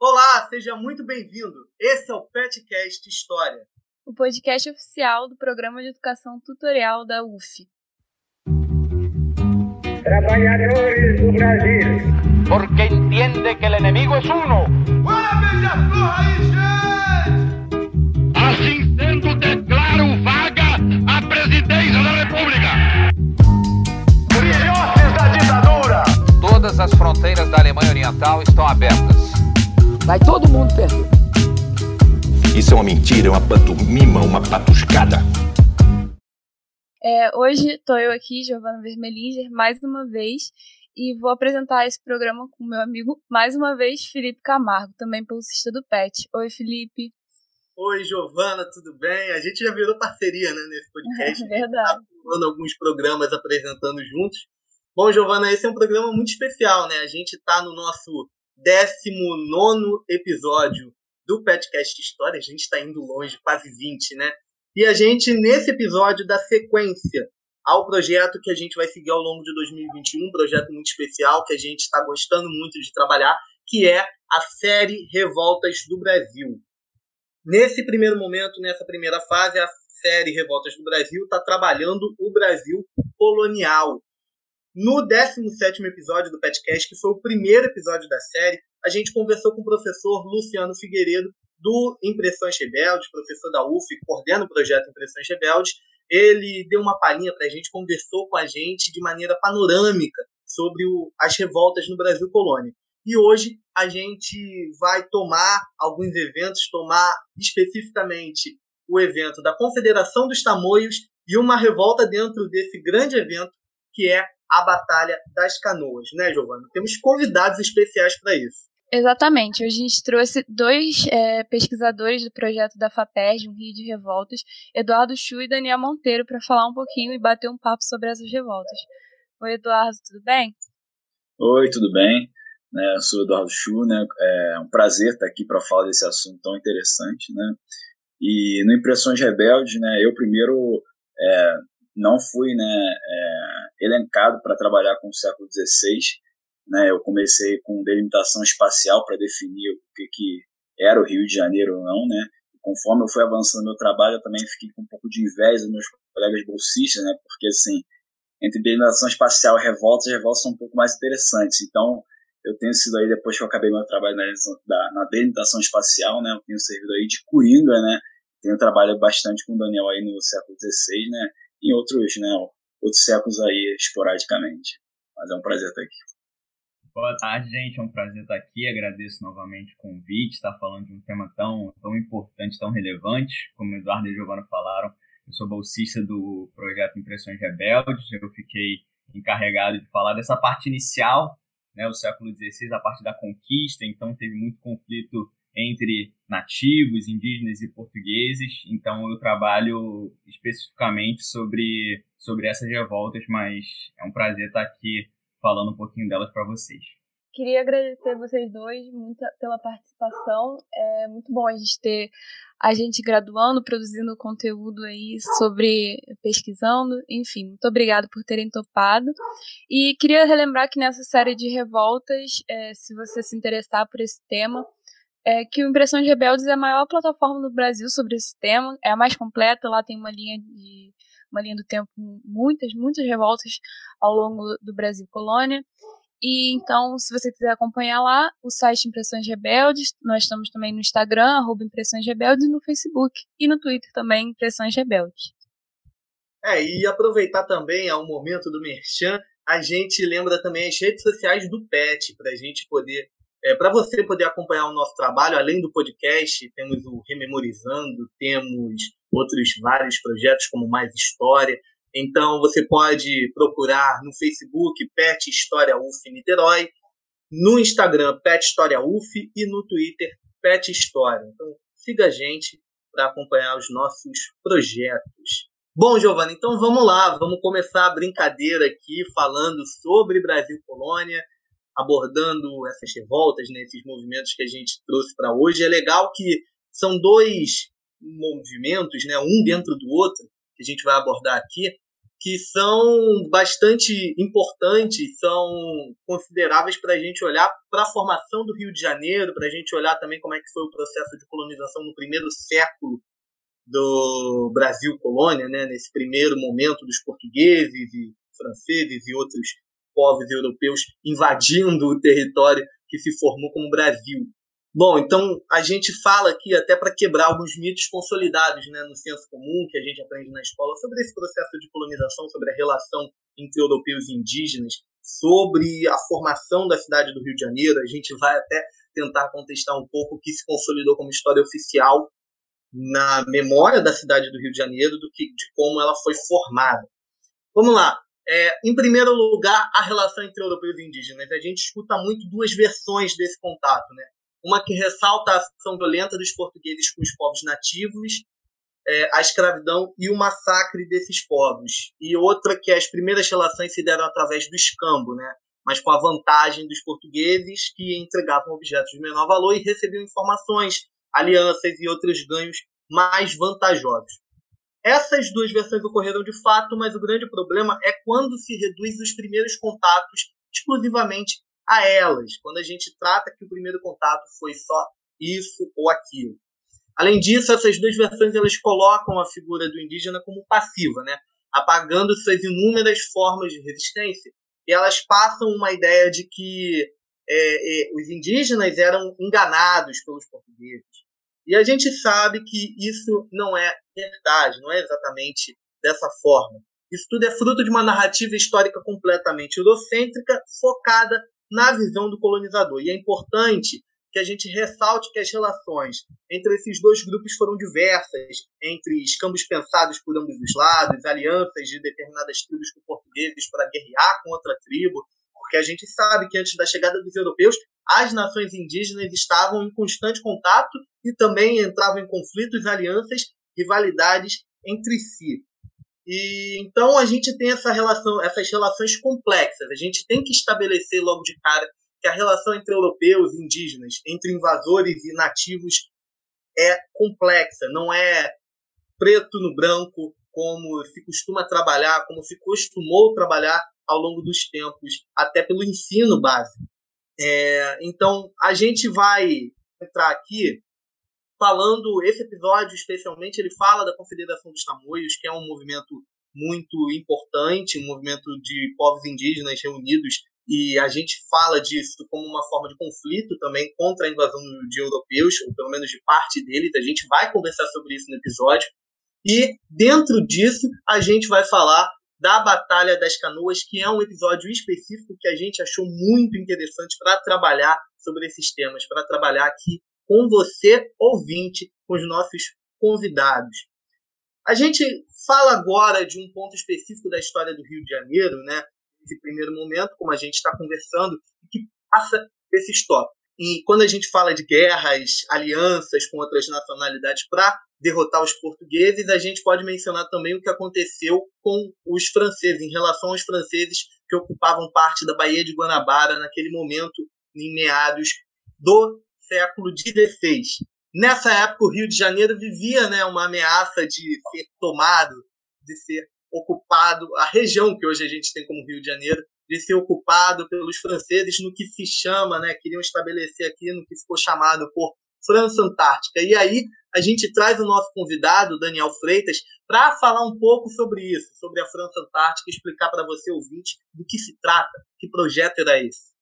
Olá, seja muito bem-vindo. Esse é o Petcast História, o podcast oficial do Programa de Educação Tutorial da UF. Trabalhadores do Brasil. Porque entende que o inimigo é uno. Assim sendo, declaro vaga a presidência da República. Filhotes da ditadura. Todas as fronteiras da Alemanha Oriental estão abertas. Vai todo mundo perder. Isso é uma mentira, é uma pantomima, uma patuscada. É, hoje estou eu aqui, Giovana Vermelinger, mais uma vez, e vou apresentar esse programa com meu amigo, mais uma vez, Felipe Camargo, também pulsista do PET. Oi, Felipe. Oi, Giovana, tudo bem? A gente já virou parceria né, nesse podcast. É verdade. Tá alguns programas apresentando juntos. Bom, Giovana, esse é um programa muito especial, né? A gente está no nosso 19 episódio do Petcast História. A gente está indo longe, quase 20, né? E a gente, nesse episódio, dá sequência ao projeto que a gente vai seguir ao longo de 2021, um projeto muito especial que a gente está gostando muito de trabalhar, que é a série Revoltas do Brasil. Nesse primeiro momento, nessa primeira fase, a série Revoltas do Brasil está trabalhando o Brasil colonial, no 17 episódio do Petcast, que foi o primeiro episódio da série, a gente conversou com o professor Luciano Figueiredo, do Impressões Rebeldes, professor da UF, coordena o projeto Impressões Rebeldes. Ele deu uma palhinha para a gente, conversou com a gente de maneira panorâmica sobre o, as revoltas no Brasil colônia. E hoje a gente vai tomar alguns eventos, tomar especificamente o evento da Confederação dos Tamoios e uma revolta dentro desse grande evento que é a Batalha das Canoas, né, Giovana? Temos convidados especiais para isso. Exatamente. Hoje a gente trouxe dois é, pesquisadores do projeto da FAPERJ, um Rio de Revoltas, Eduardo Chu e Daniel Monteiro, para falar um pouquinho e bater um papo sobre essas revoltas. Oi, Eduardo, tudo bem? Oi, tudo bem? Né, eu sou Eduardo Chu, né? É um prazer estar aqui para falar desse assunto tão interessante, né? E no Impressões Rebeldes, né? Eu primeiro é, não fui né, é, elencado para trabalhar com o século XVI. Né, eu comecei com delimitação espacial para definir o que, que era o Rio de Janeiro ou não. Né, conforme eu fui avançando no meu trabalho, eu também fiquei com um pouco de inveja dos meus colegas bolsistas, né, porque assim, entre delimitação espacial e revoltas, as revoltas são um pouco mais interessantes. Então, eu tenho sido aí, depois que eu acabei meu trabalho na, na delimitação espacial, né, eu tenho servido aí de coringa, né, tenho trabalhado bastante com o Daniel aí no século XVI, né, em outros, né, outros séculos aí, esporadicamente. Mas é um prazer estar aqui. Boa tarde, gente. É um prazer estar aqui. Agradeço novamente o convite, estar falando de um tema tão, tão importante, tão relevante, como o Eduardo e a Giovana falaram. Eu sou bolsista do projeto Impressões Rebeldes. Eu fiquei encarregado de falar dessa parte inicial, né, o século XVI, a parte da conquista. Então, teve muito conflito entre nativos, indígenas e portugueses. Então eu trabalho especificamente sobre, sobre essas revoltas, mas é um prazer estar aqui falando um pouquinho delas para vocês. Queria agradecer vocês dois muito pela participação. É muito bom a gente ter a gente graduando, produzindo conteúdo aí sobre pesquisando, enfim, muito obrigado por terem topado. E queria relembrar que nessa série de revoltas, é, se você se interessar por esse tema, é que o Impressões Rebeldes é a maior plataforma do Brasil sobre esse tema, é a mais completa, lá tem uma linha de uma linha do tempo muitas, muitas revoltas ao longo do Brasil colônia. E então, se você quiser acompanhar lá, o site Impressões Rebeldes, nós estamos também no Instagram, arroba Impressões Rebeldes, no Facebook, e no Twitter também, Impressões Rebeldes. É, e aproveitar também ao momento do Merchan, a gente lembra também as redes sociais do PET, para a gente poder é, Para você poder acompanhar o nosso trabalho, além do podcast, temos o Rememorizando, temos outros vários projetos como Mais História. Então você pode procurar no Facebook Pet História UF Niterói, no Instagram Pet História UF e no Twitter Pet História. Então siga a gente para acompanhar os nossos projetos. Bom, Giovana, então vamos lá, vamos começar a brincadeira aqui falando sobre Brasil Colônia abordando essas revoltas, né, esses movimentos que a gente trouxe para hoje. É legal que são dois movimentos, né, um dentro do outro, que a gente vai abordar aqui. que são bastante importantes, são consideráveis para a gente olhar para a formação do Rio de Janeiro, para a gente olhar também como é que foi o processo de colonização no primeiro século do Brasil colônia, né, nesse primeiro momento dos portugueses e franceses e outros povos europeus invadindo o território que se formou como Brasil. Bom, então a gente fala aqui até para quebrar alguns mitos consolidados né, no senso comum que a gente aprende na escola sobre esse processo de colonização, sobre a relação entre europeus e indígenas, sobre a formação da cidade do Rio de Janeiro. A gente vai até tentar contestar um pouco o que se consolidou como história oficial na memória da cidade do Rio de Janeiro do que de como ela foi formada. Vamos lá. É, em primeiro lugar, a relação entre europeus e indígenas. A gente escuta muito duas versões desse contato, né? uma que ressalta a ação violenta dos portugueses com os povos nativos, é, a escravidão e o massacre desses povos. E outra que as primeiras relações se deram através do escambo, né? mas com a vantagem dos portugueses que entregavam objetos de menor valor e recebiam informações, alianças e outros ganhos mais vantajosos. Essas duas versões ocorreram de fato, mas o grande problema é quando se reduz os primeiros contatos exclusivamente a elas, quando a gente trata que o primeiro contato foi só isso ou aquilo. Além disso, essas duas versões elas colocam a figura do indígena como passiva, né? apagando suas inúmeras formas de resistência, e elas passam uma ideia de que é, é, os indígenas eram enganados pelos portugueses. E a gente sabe que isso não é verdade, não é exatamente dessa forma. Isso tudo é fruto de uma narrativa histórica completamente eurocêntrica, focada na visão do colonizador. E é importante que a gente ressalte que as relações entre esses dois grupos foram diversas, entre escambos pensados por ambos os lados, alianças de determinadas tribos com portugueses para guerrear com outra tribo, porque a gente sabe que antes da chegada dos europeus, as nações indígenas estavam em constante contato e também entravam em conflitos, alianças, rivalidades entre si. E então a gente tem essa relação, essas relações complexas. A gente tem que estabelecer logo de cara que a relação entre europeus e indígenas, entre invasores e nativos é complexa, não é preto no branco como se costuma trabalhar, como se costumou trabalhar ao longo dos tempos, até pelo ensino básico. É, então a gente vai entrar aqui falando, esse episódio especialmente, ele fala da Confederação dos Tamoios, que é um movimento muito importante, um movimento de povos indígenas reunidos, e a gente fala disso como uma forma de conflito também contra a invasão de europeus, ou pelo menos de parte deles, a gente vai conversar sobre isso no episódio. E dentro disso, a gente vai falar da Batalha das Canoas, que é um episódio específico que a gente achou muito interessante para trabalhar sobre esses temas, para trabalhar aqui com você, ouvinte, com os nossos convidados. A gente fala agora de um ponto específico da história do Rio de Janeiro, né? Nesse primeiro momento, como a gente está conversando, que passa esses tópicos. E quando a gente fala de guerras, alianças com outras nacionalidades para derrotar os portugueses, a gente pode mencionar também o que aconteceu com os franceses, em relação aos franceses que ocupavam parte da Baía de Guanabara naquele momento, em meados do século XVI. Nessa época, o Rio de Janeiro vivia né, uma ameaça de ser tomado, de ser ocupado, a região que hoje a gente tem como Rio de Janeiro, de ser ocupado pelos franceses no que se chama, né, queriam estabelecer aqui no que ficou chamado por França Antártica. E aí a gente traz o nosso convidado, Daniel Freitas, para falar um pouco sobre isso, sobre a França Antártica, explicar para você, ouvinte, do que se trata, que projeto era esse.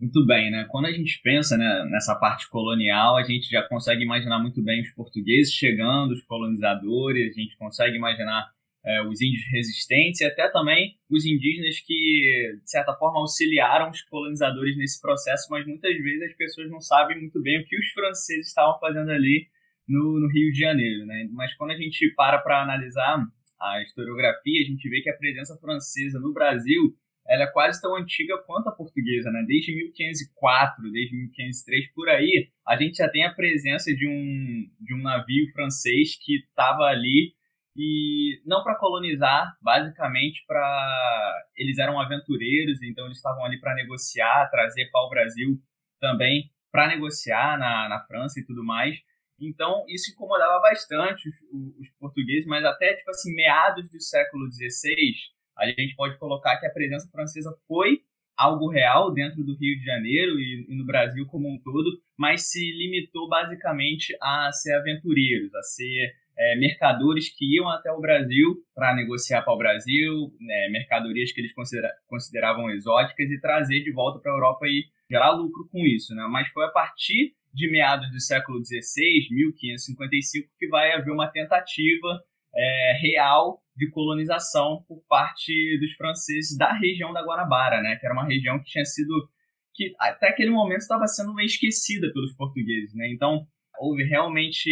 Muito bem, né? Quando a gente pensa né, nessa parte colonial, a gente já consegue imaginar muito bem os portugueses chegando, os colonizadores, a gente consegue imaginar é, os índios resistentes e até também os indígenas que, de certa forma, auxiliaram os colonizadores nesse processo, mas muitas vezes as pessoas não sabem muito bem o que os franceses estavam fazendo ali no, no Rio de Janeiro, né? Mas quando a gente para para analisar a historiografia, a gente vê que a presença francesa no Brasil ela é quase tão antiga quanto a portuguesa, né? Desde 1504, desde 1503, por aí, a gente já tem a presença de um, de um navio francês que estava ali e não para colonizar, basicamente para eles eram aventureiros, então eles estavam ali para negociar, trazer para o Brasil também para negociar na, na França e tudo mais. Então, isso incomodava bastante os, os, portugueses, mas até, tipo assim, meados do século XVI, a gente pode colocar que a presença francesa foi algo real dentro do Rio de Janeiro e, e no Brasil como um todo, mas se limitou basicamente a ser aventureiros, a ser é, mercadores que iam até o Brasil para negociar para o Brasil, né, mercadorias que eles considera consideravam exóticas e trazer de volta para a Europa e gerar lucro com isso. Né? Mas foi a partir de meados do século XVI, 1555, que vai haver uma tentativa é, real de colonização por parte dos franceses da região da Guanabara, né? que era uma região que tinha sido que até aquele momento estava sendo esquecida pelos portugueses, né? Então houve realmente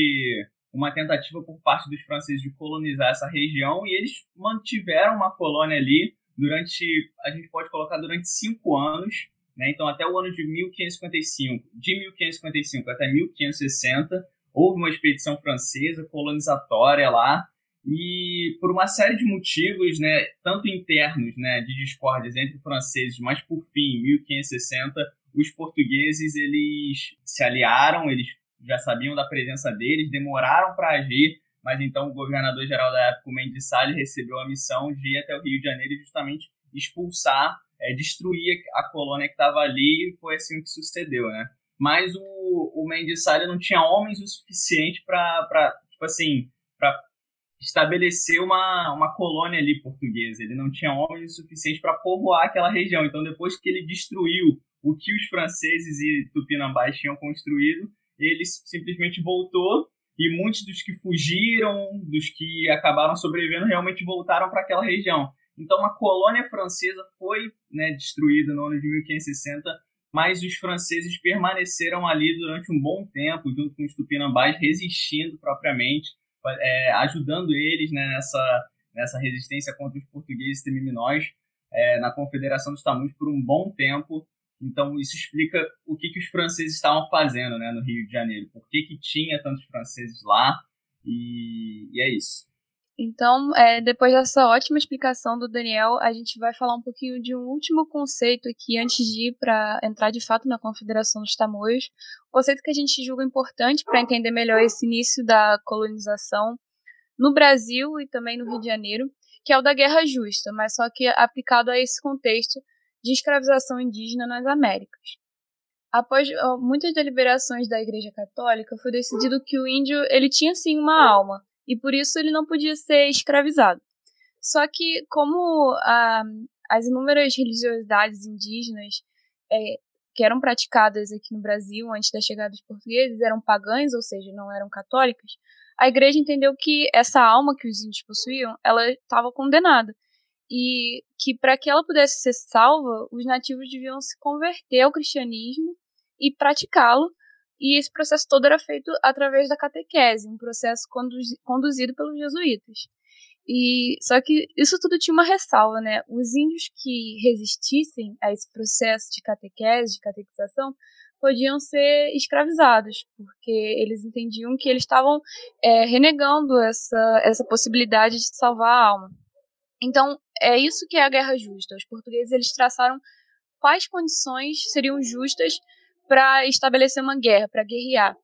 uma tentativa por parte dos franceses de colonizar essa região e eles mantiveram uma colônia ali durante, a gente pode colocar durante cinco anos, né? Então até o ano de 1555, de 1555 até 1560 houve uma expedição francesa colonizatória lá e por uma série de motivos, né, tanto internos, né, de discórdias entre franceses, mas por fim, em 1560, os portugueses eles se aliaram, eles já sabiam da presença deles, demoraram para agir, mas então o governador-geral da época, o Mendes Salles, recebeu a missão de ir até o Rio de Janeiro e justamente expulsar, é, destruir a colônia que estava ali, e foi assim que sucedeu, né? Mas o, o Mendes Salles não tinha homens o suficiente para, tipo assim, para estabelecer uma, uma colônia ali portuguesa. Ele não tinha homens o suficiente para povoar aquela região. Então, depois que ele destruiu o que os franceses e tupinambás tinham construído, ele simplesmente voltou e muitos dos que fugiram, dos que acabaram sobrevivendo, realmente voltaram para aquela região. Então, a colônia francesa foi né, destruída no ano de 1560, mas os franceses permaneceram ali durante um bom tempo, junto com os tupinambás, resistindo propriamente, é, ajudando eles né, nessa, nessa resistência contra os portugueses temiminóis é, na Confederação dos Tamus por um bom tempo. Então, isso explica o que, que os franceses estavam fazendo né, no Rio de Janeiro, por que, que tinha tantos franceses lá, e, e é isso. Então, é, depois dessa ótima explicação do Daniel, a gente vai falar um pouquinho de um último conceito aqui antes de ir para entrar de fato na Confederação dos Tamoios. Conceito que a gente julga importante para entender melhor esse início da colonização no Brasil e também no Rio de Janeiro, que é o da Guerra Justa, mas só que aplicado a esse contexto de escravização indígena nas Américas. Após muitas deliberações da Igreja Católica, foi decidido que o índio ele tinha sim uma alma e por isso ele não podia ser escravizado. Só que como a, as inúmeras religiosidades indígenas é, que eram praticadas aqui no Brasil antes da chegada dos portugueses eram pagãs, ou seja, não eram católicas, a igreja entendeu que essa alma que os índios possuíam, ela estava condenada e que para que ela pudesse ser salva, os nativos deviam se converter ao cristianismo e praticá-lo. E esse processo todo era feito através da catequese, um processo conduzido pelos jesuítas. E só que isso tudo tinha uma ressalva, né? Os índios que resistissem a esse processo de catequese, de catequização, podiam ser escravizados, porque eles entendiam que eles estavam é, renegando essa, essa possibilidade de salvar a alma. Então, é isso que é a guerra justa. Os portugueses eles traçaram quais condições seriam justas para estabelecer uma guerra, para guerrear.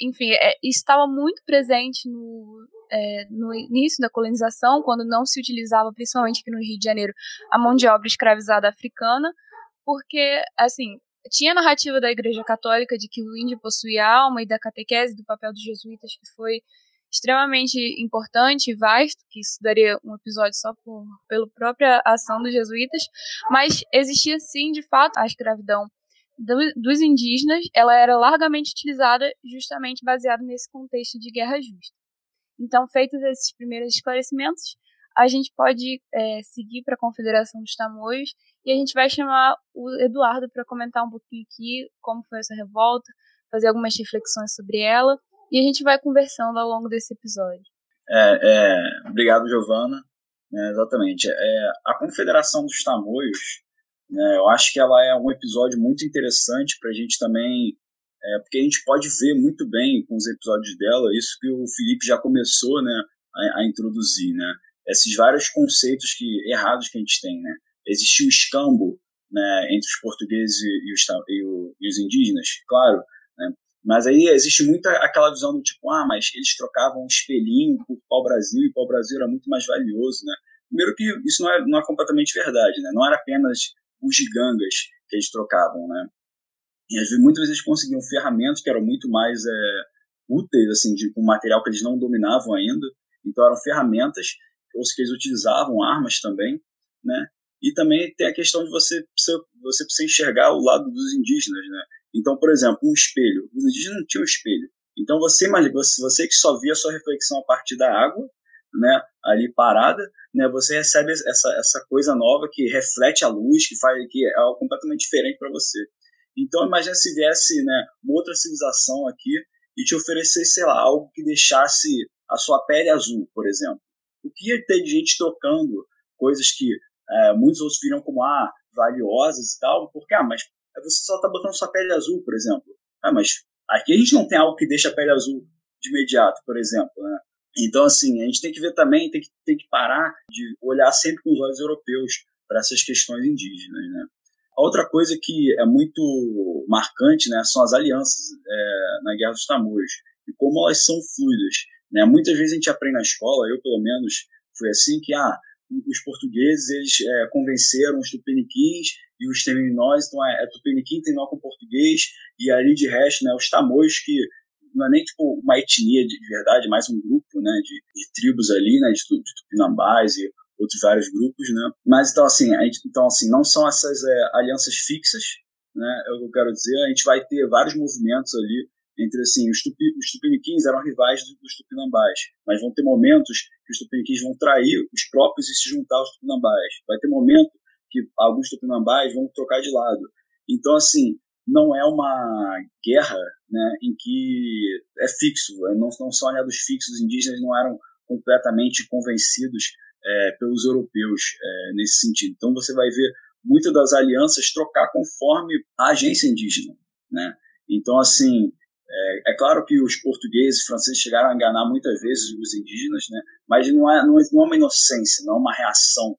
Enfim, é, estava muito presente no, é, no início da colonização, quando não se utilizava, principalmente aqui no Rio de Janeiro, a mão de obra escravizada africana, porque, assim, tinha a narrativa da Igreja Católica de que o índio possuía alma e da catequese, do papel dos jesuítas, que foi extremamente importante e vasto, que isso daria um episódio só por, pela própria ação dos jesuítas, mas existia sim, de fato, a escravidão do, dos indígenas, ela era largamente utilizada justamente baseada nesse contexto de guerra justa. Então, feitos esses primeiros esclarecimentos, a gente pode é, seguir para a Confederação dos Tamoios e a gente vai chamar o Eduardo para comentar um pouquinho aqui como foi essa revolta, fazer algumas reflexões sobre ela e a gente vai conversando ao longo desse episódio. É, é, obrigado, Giovana. É, exatamente. É, a Confederação dos Tamoios, né, eu acho que ela é um episódio muito interessante para a gente também, é, porque a gente pode ver muito bem com os episódios dela isso que o Felipe já começou né, a, a introduzir, né? Esses vários conceitos que, errados que a gente tem, né? Existiu escambo né, entre os portugueses e os, e, o, os indígenas, claro? Mas aí existe muito aquela visão do tipo, ah, mas eles trocavam um espelhinho por pau-brasil e pau-brasil era muito mais valioso, né? Primeiro que isso não é, não é completamente verdade, né? Não era apenas os gigangas que eles trocavam, né? E às vezes, muitas vezes eles conseguiam ferramentas que eram muito mais é, úteis, assim, de um material que eles não dominavam ainda. Então eram ferramentas, ou que eles utilizavam armas também, né? E também tem a questão de você precisa, você precisa enxergar o lado dos indígenas, né? Então, por exemplo, um espelho. Os indígenas não tinham espelho. Então você você, que só via sua reflexão a partir da água, né, ali parada, né, você recebe essa, essa coisa nova que reflete a luz, que faz que é algo completamente diferente para você. Então imagina se viesse, né, uma outra civilização aqui e te oferecesse, sei lá, algo que deixasse a sua pele azul, por exemplo. O que ia ter de gente trocando coisas que é, muitos outros viram como ah, valiosas e tal, porque ah, mas você só está botando sua pele azul, por exemplo. Ah, mas aqui a gente não tem algo que deixa a pele azul de imediato, por exemplo, né? Então, assim, a gente tem que ver também, tem que, tem que parar de olhar sempre com os olhos europeus para essas questões indígenas, né? A outra coisa que é muito marcante, né, são as alianças é, na Guerra dos Tamoios e como elas são fluidas, né? Muitas vezes a gente aprende na escola, eu pelo menos foi assim que ah, os portugueses eles é, convenceram os tupiniquins e os teminóis, então é, é tupiniquim tem nó com português e ali de resto, né, os tamoios que não é nem tipo uma etnia de, de verdade, mais um grupo, né, de, de tribos ali, né, de, de tupinambás e outros vários grupos, né. Mas então assim, gente, então assim, não são essas é, alianças fixas, né, é o que eu quero dizer. A gente vai ter vários movimentos ali entre assim, os, tupi, os tupiniquins eram rivais dos tupinambás, mas vão ter momentos que os tupiniquins vão trair os próprios e se juntar aos tupinambás. Vai ter momento que alguns tupinambás vão trocar de lado. Então, assim, não é uma guerra né, em que é fixo, é, não, não são aliados fixos, os indígenas não eram completamente convencidos é, pelos europeus é, nesse sentido. Então você vai ver muitas das alianças trocar conforme a agência indígena. Né? Então, assim, é, é, claro que os portugueses e franceses chegaram a enganar muitas vezes os indígenas, né? mas não é, não não é uma inocência, não é uma reação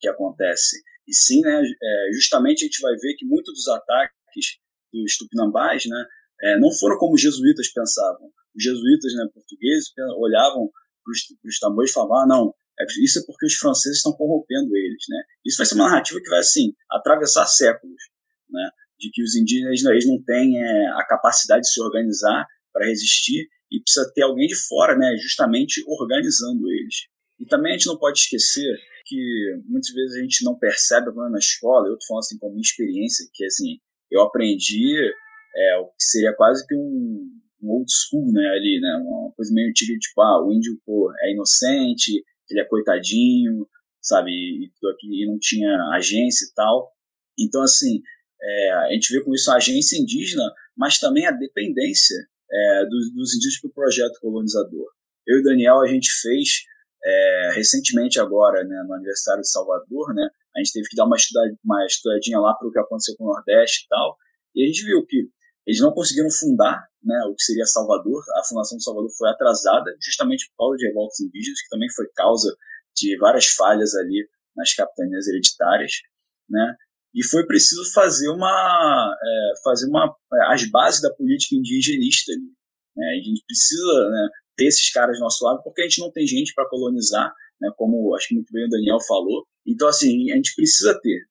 que acontece. E sim, né, é, justamente a gente vai ver que muitos dos ataques dos tupinambás, né, é, não foram como os jesuítas pensavam. Os jesuítas, né, portugueses, olhavam para os tambores e falavam, ah, não, é, isso é porque os franceses estão corrompendo eles, né. Isso vai ser uma narrativa que vai, assim, atravessar séculos, né, de que os indígenas eles não têm é, a capacidade de se organizar para resistir e precisa ter alguém de fora, né, justamente organizando eles. E também a gente não pode esquecer que muitas vezes a gente não percebe na escola, eu estou falando assim com minha experiência, que assim, eu aprendi é, o que seria quase que um, um, old school, né, ali, né, uma coisa meio antiga, tipo, ah, o índio, pô, é inocente, ele é coitadinho, sabe, e, e não tinha agência e tal. Então, assim, é, a gente vê com isso a agência indígena, mas também a dependência é, dos, dos indígenas para o projeto colonizador. Eu e o Daniel, a gente fez é, recentemente agora, né, no aniversário de Salvador, né, a gente teve que dar uma, uma estudadinha lá para o que aconteceu com o Nordeste e tal, e a gente viu que eles não conseguiram fundar né, o que seria Salvador, a fundação de Salvador foi atrasada justamente por causa de revoltas indígenas, que também foi causa de várias falhas ali nas capitanias hereditárias, né, e foi preciso fazer uma, é, fazer uma, as bases da política indigenista ali, né, a gente precisa né, ter esses caras do nosso lado, porque a gente não tem gente para colonizar, né, como acho que muito bem o Daniel falou. Então, assim, a gente precisa ter,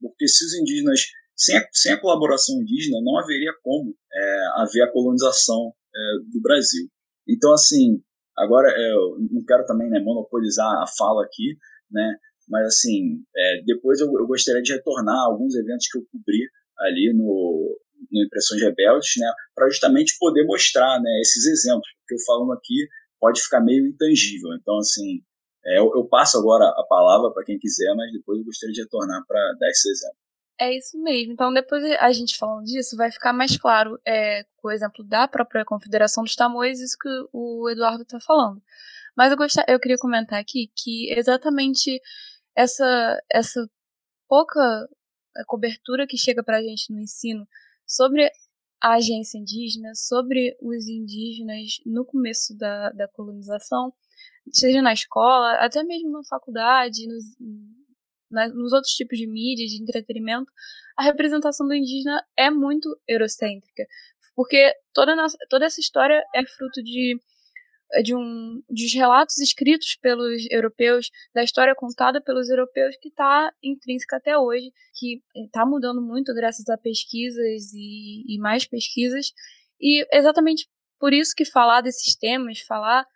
porque se os indígenas, sem a, sem a colaboração indígena, não haveria como é, haver a colonização é, do Brasil. Então, assim, agora é, eu não quero também né, monopolizar a fala aqui, né, mas, assim, é, depois eu, eu gostaria de retornar a alguns eventos que eu cobri ali no, no Impressões Rebeldes, né, para justamente poder mostrar né, esses exemplos, porque eu falando aqui pode ficar meio intangível. Então, assim, é, eu, eu, passo agora a palavra para quem quiser, mas depois eu gostaria de retornar para dar esse exemplo. É isso mesmo. Então, depois a gente falando disso, vai ficar mais claro, é, com o exemplo da própria Confederação dos Tamoios, isso que o Eduardo está falando. Mas eu, gostar, eu queria comentar aqui que exatamente essa, essa pouca é, cobertura que chega para a gente no ensino sobre a agência indígena, sobre os indígenas no começo da, da colonização, seja na escola, até mesmo na faculdade, nos, na, nos outros tipos de mídia, de entretenimento, a representação do indígena é muito eurocêntrica. porque toda, nossa, toda essa história é fruto de de um dos relatos escritos pelos europeus, da história contada pelos europeus que está intrínseca até hoje, que está mudando muito graças a pesquisas e, e mais pesquisas, e exatamente por isso que falar desses temas, falar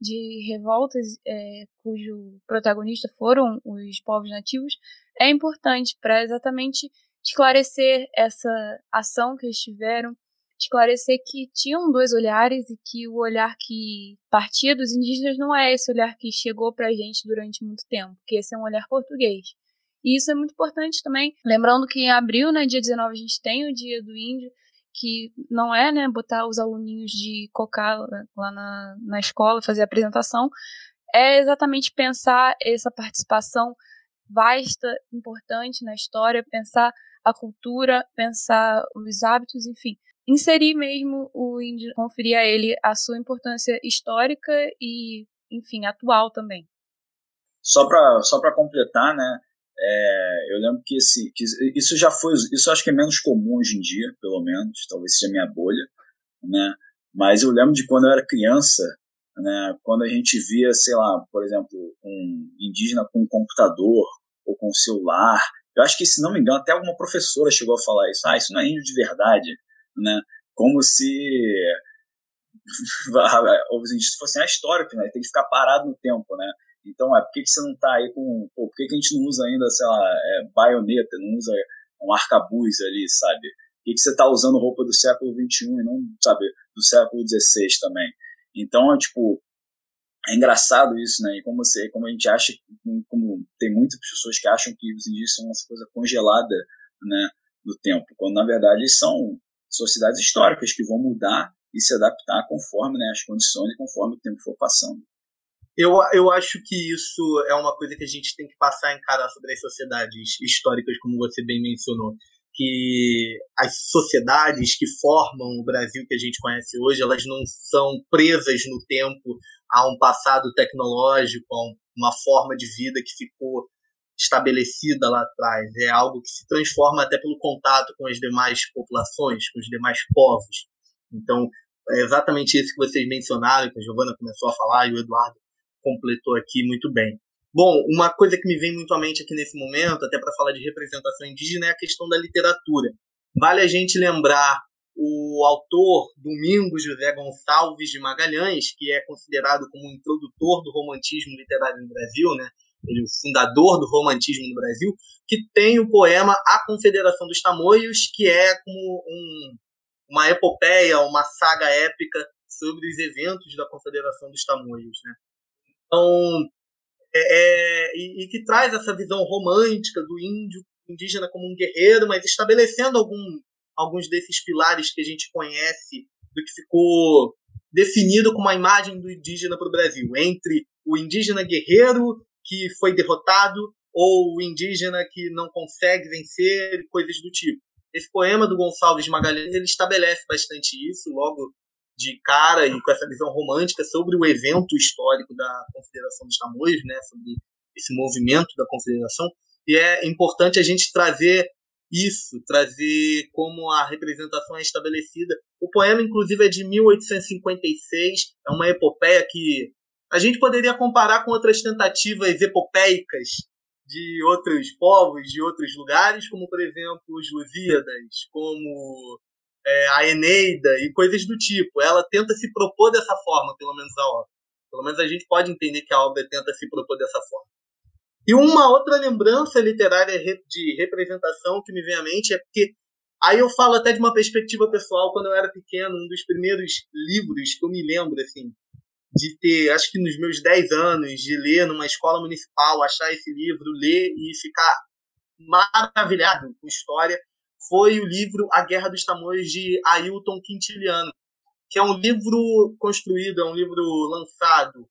de revoltas é, cujo protagonista foram os povos nativos, é importante para exatamente esclarecer essa ação que eles tiveram, esclarecer que tinham dois olhares e que o olhar que partia dos indígenas não é esse olhar que chegou para a gente durante muito tempo, que esse é um olhar português. E isso é muito importante também, lembrando que em abril, né, dia 19, a gente tem o Dia do Índio, que não é, né, botar os aluninhos de cocar lá na, na escola, fazer a apresentação, é exatamente pensar essa participação vasta, importante na história, pensar a cultura, pensar os hábitos, enfim, inserir mesmo o índio, conferir a ele a sua importância histórica e, enfim, atual também. Só para só completar, né, é, eu lembro que, esse, que isso já foi, isso acho que é menos comum hoje em dia, pelo menos, talvez seja minha bolha, né? Mas eu lembro de quando eu era criança, né? Quando a gente via, sei lá, por exemplo, um indígena com um computador ou com um celular. Eu acho que, se não me engano, até alguma professora chegou a falar isso. Ah, isso não é índio de verdade, né? Como se os indígenas fossem a história, né? Tem que ficar parado no tempo, né? Então, é, por que, que você não está aí com. Pô, por que, que a gente não usa ainda, sei lá, é, baioneta, não usa um arcabuz ali, sabe? Por que, que você está usando roupa do século XXI e não, sabe, do século XVI também? Então, é tipo, é engraçado isso, né? E como, você, como a gente acha, como tem muitas pessoas que acham que os indígenas são uma coisa congelada, né, no tempo, quando na verdade são sociedades históricas que vão mudar e se adaptar conforme né, as condições e conforme o tempo for passando. Eu, eu acho que isso é uma coisa que a gente tem que passar a encarar sobre as sociedades históricas, como você bem mencionou. Que as sociedades que formam o Brasil que a gente conhece hoje, elas não são presas no tempo a um passado tecnológico, a uma forma de vida que ficou estabelecida lá atrás. É algo que se transforma até pelo contato com as demais populações, com os demais povos. Então, é exatamente isso que vocês mencionaram, que a Giovana começou a falar e o Eduardo completou aqui muito bem. Bom, uma coisa que me vem muito à mente aqui nesse momento, até para falar de representação indígena, é a questão da literatura. Vale a gente lembrar o autor Domingos José Gonçalves de Magalhães, que é considerado como o introdutor do romantismo literário no Brasil, né? Ele é o fundador do romantismo no Brasil, que tem o poema A Confederação dos Tamoios, que é como um, uma epopeia, uma saga épica sobre os eventos da Confederação dos Tamoios. Né? Então, é, é, e, e, que traz essa visão romântica do índio indígena como um guerreiro, mas estabelecendo algum, alguns desses pilares que a gente conhece do que ficou definido como a imagem do indígena para o Brasil, entre o indígena guerreiro que foi derrotado ou o indígena que não consegue vencer, coisas do tipo. Esse poema do Gonçalves Magalhães ele estabelece bastante isso, logo de cara e com essa visão romântica sobre o evento histórico da Confederação dos Tamoios, né, sobre esse movimento da Confederação. E é importante a gente trazer isso, trazer como a representação é estabelecida. O poema, inclusive, é de 1856, é uma epopeia que a gente poderia comparar com outras tentativas epopeicas de outros povos, de outros lugares, como, por exemplo, os Lusíadas, como é, a Eneida e coisas do tipo. Ela tenta se propor dessa forma, pelo menos a obra. Pelo menos a gente pode entender que a obra tenta se propor dessa forma. E uma outra lembrança literária de representação que me vem à mente é porque aí eu falo até de uma perspectiva pessoal quando eu era pequeno, um dos primeiros livros que eu me lembro assim, de ter, acho que nos meus 10 anos, de ler numa escola municipal, achar esse livro, ler e ficar maravilhado com história, foi o livro A Guerra dos Tamoios de Ailton Quintiliano, que é um livro construído, é um livro lançado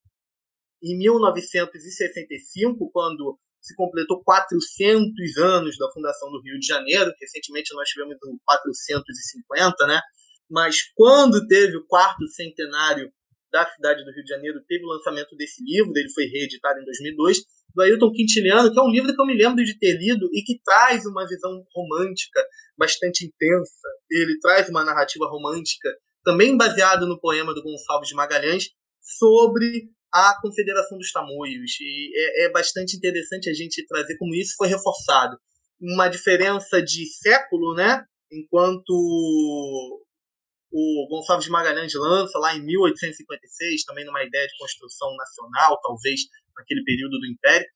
em 1965, quando se completou 400 anos da fundação do Rio de Janeiro. Recentemente nós tivemos o 450, né? Mas quando teve o quarto centenário da cidade do Rio de Janeiro, teve o lançamento desse livro, ele foi reeditado em 2002, do Ailton Quintiliano, que é um livro que eu me lembro de ter lido e que traz uma visão romântica bastante intensa. Ele traz uma narrativa romântica, também baseado no poema do Gonçalves de Magalhães, sobre a Confederação dos Tamoios. E é, é bastante interessante a gente trazer como isso foi reforçado. Uma diferença de século, né? Enquanto o Gonçalves de Magalhães lança lá em 1856, também numa ideia de construção nacional, talvez naquele período do Império.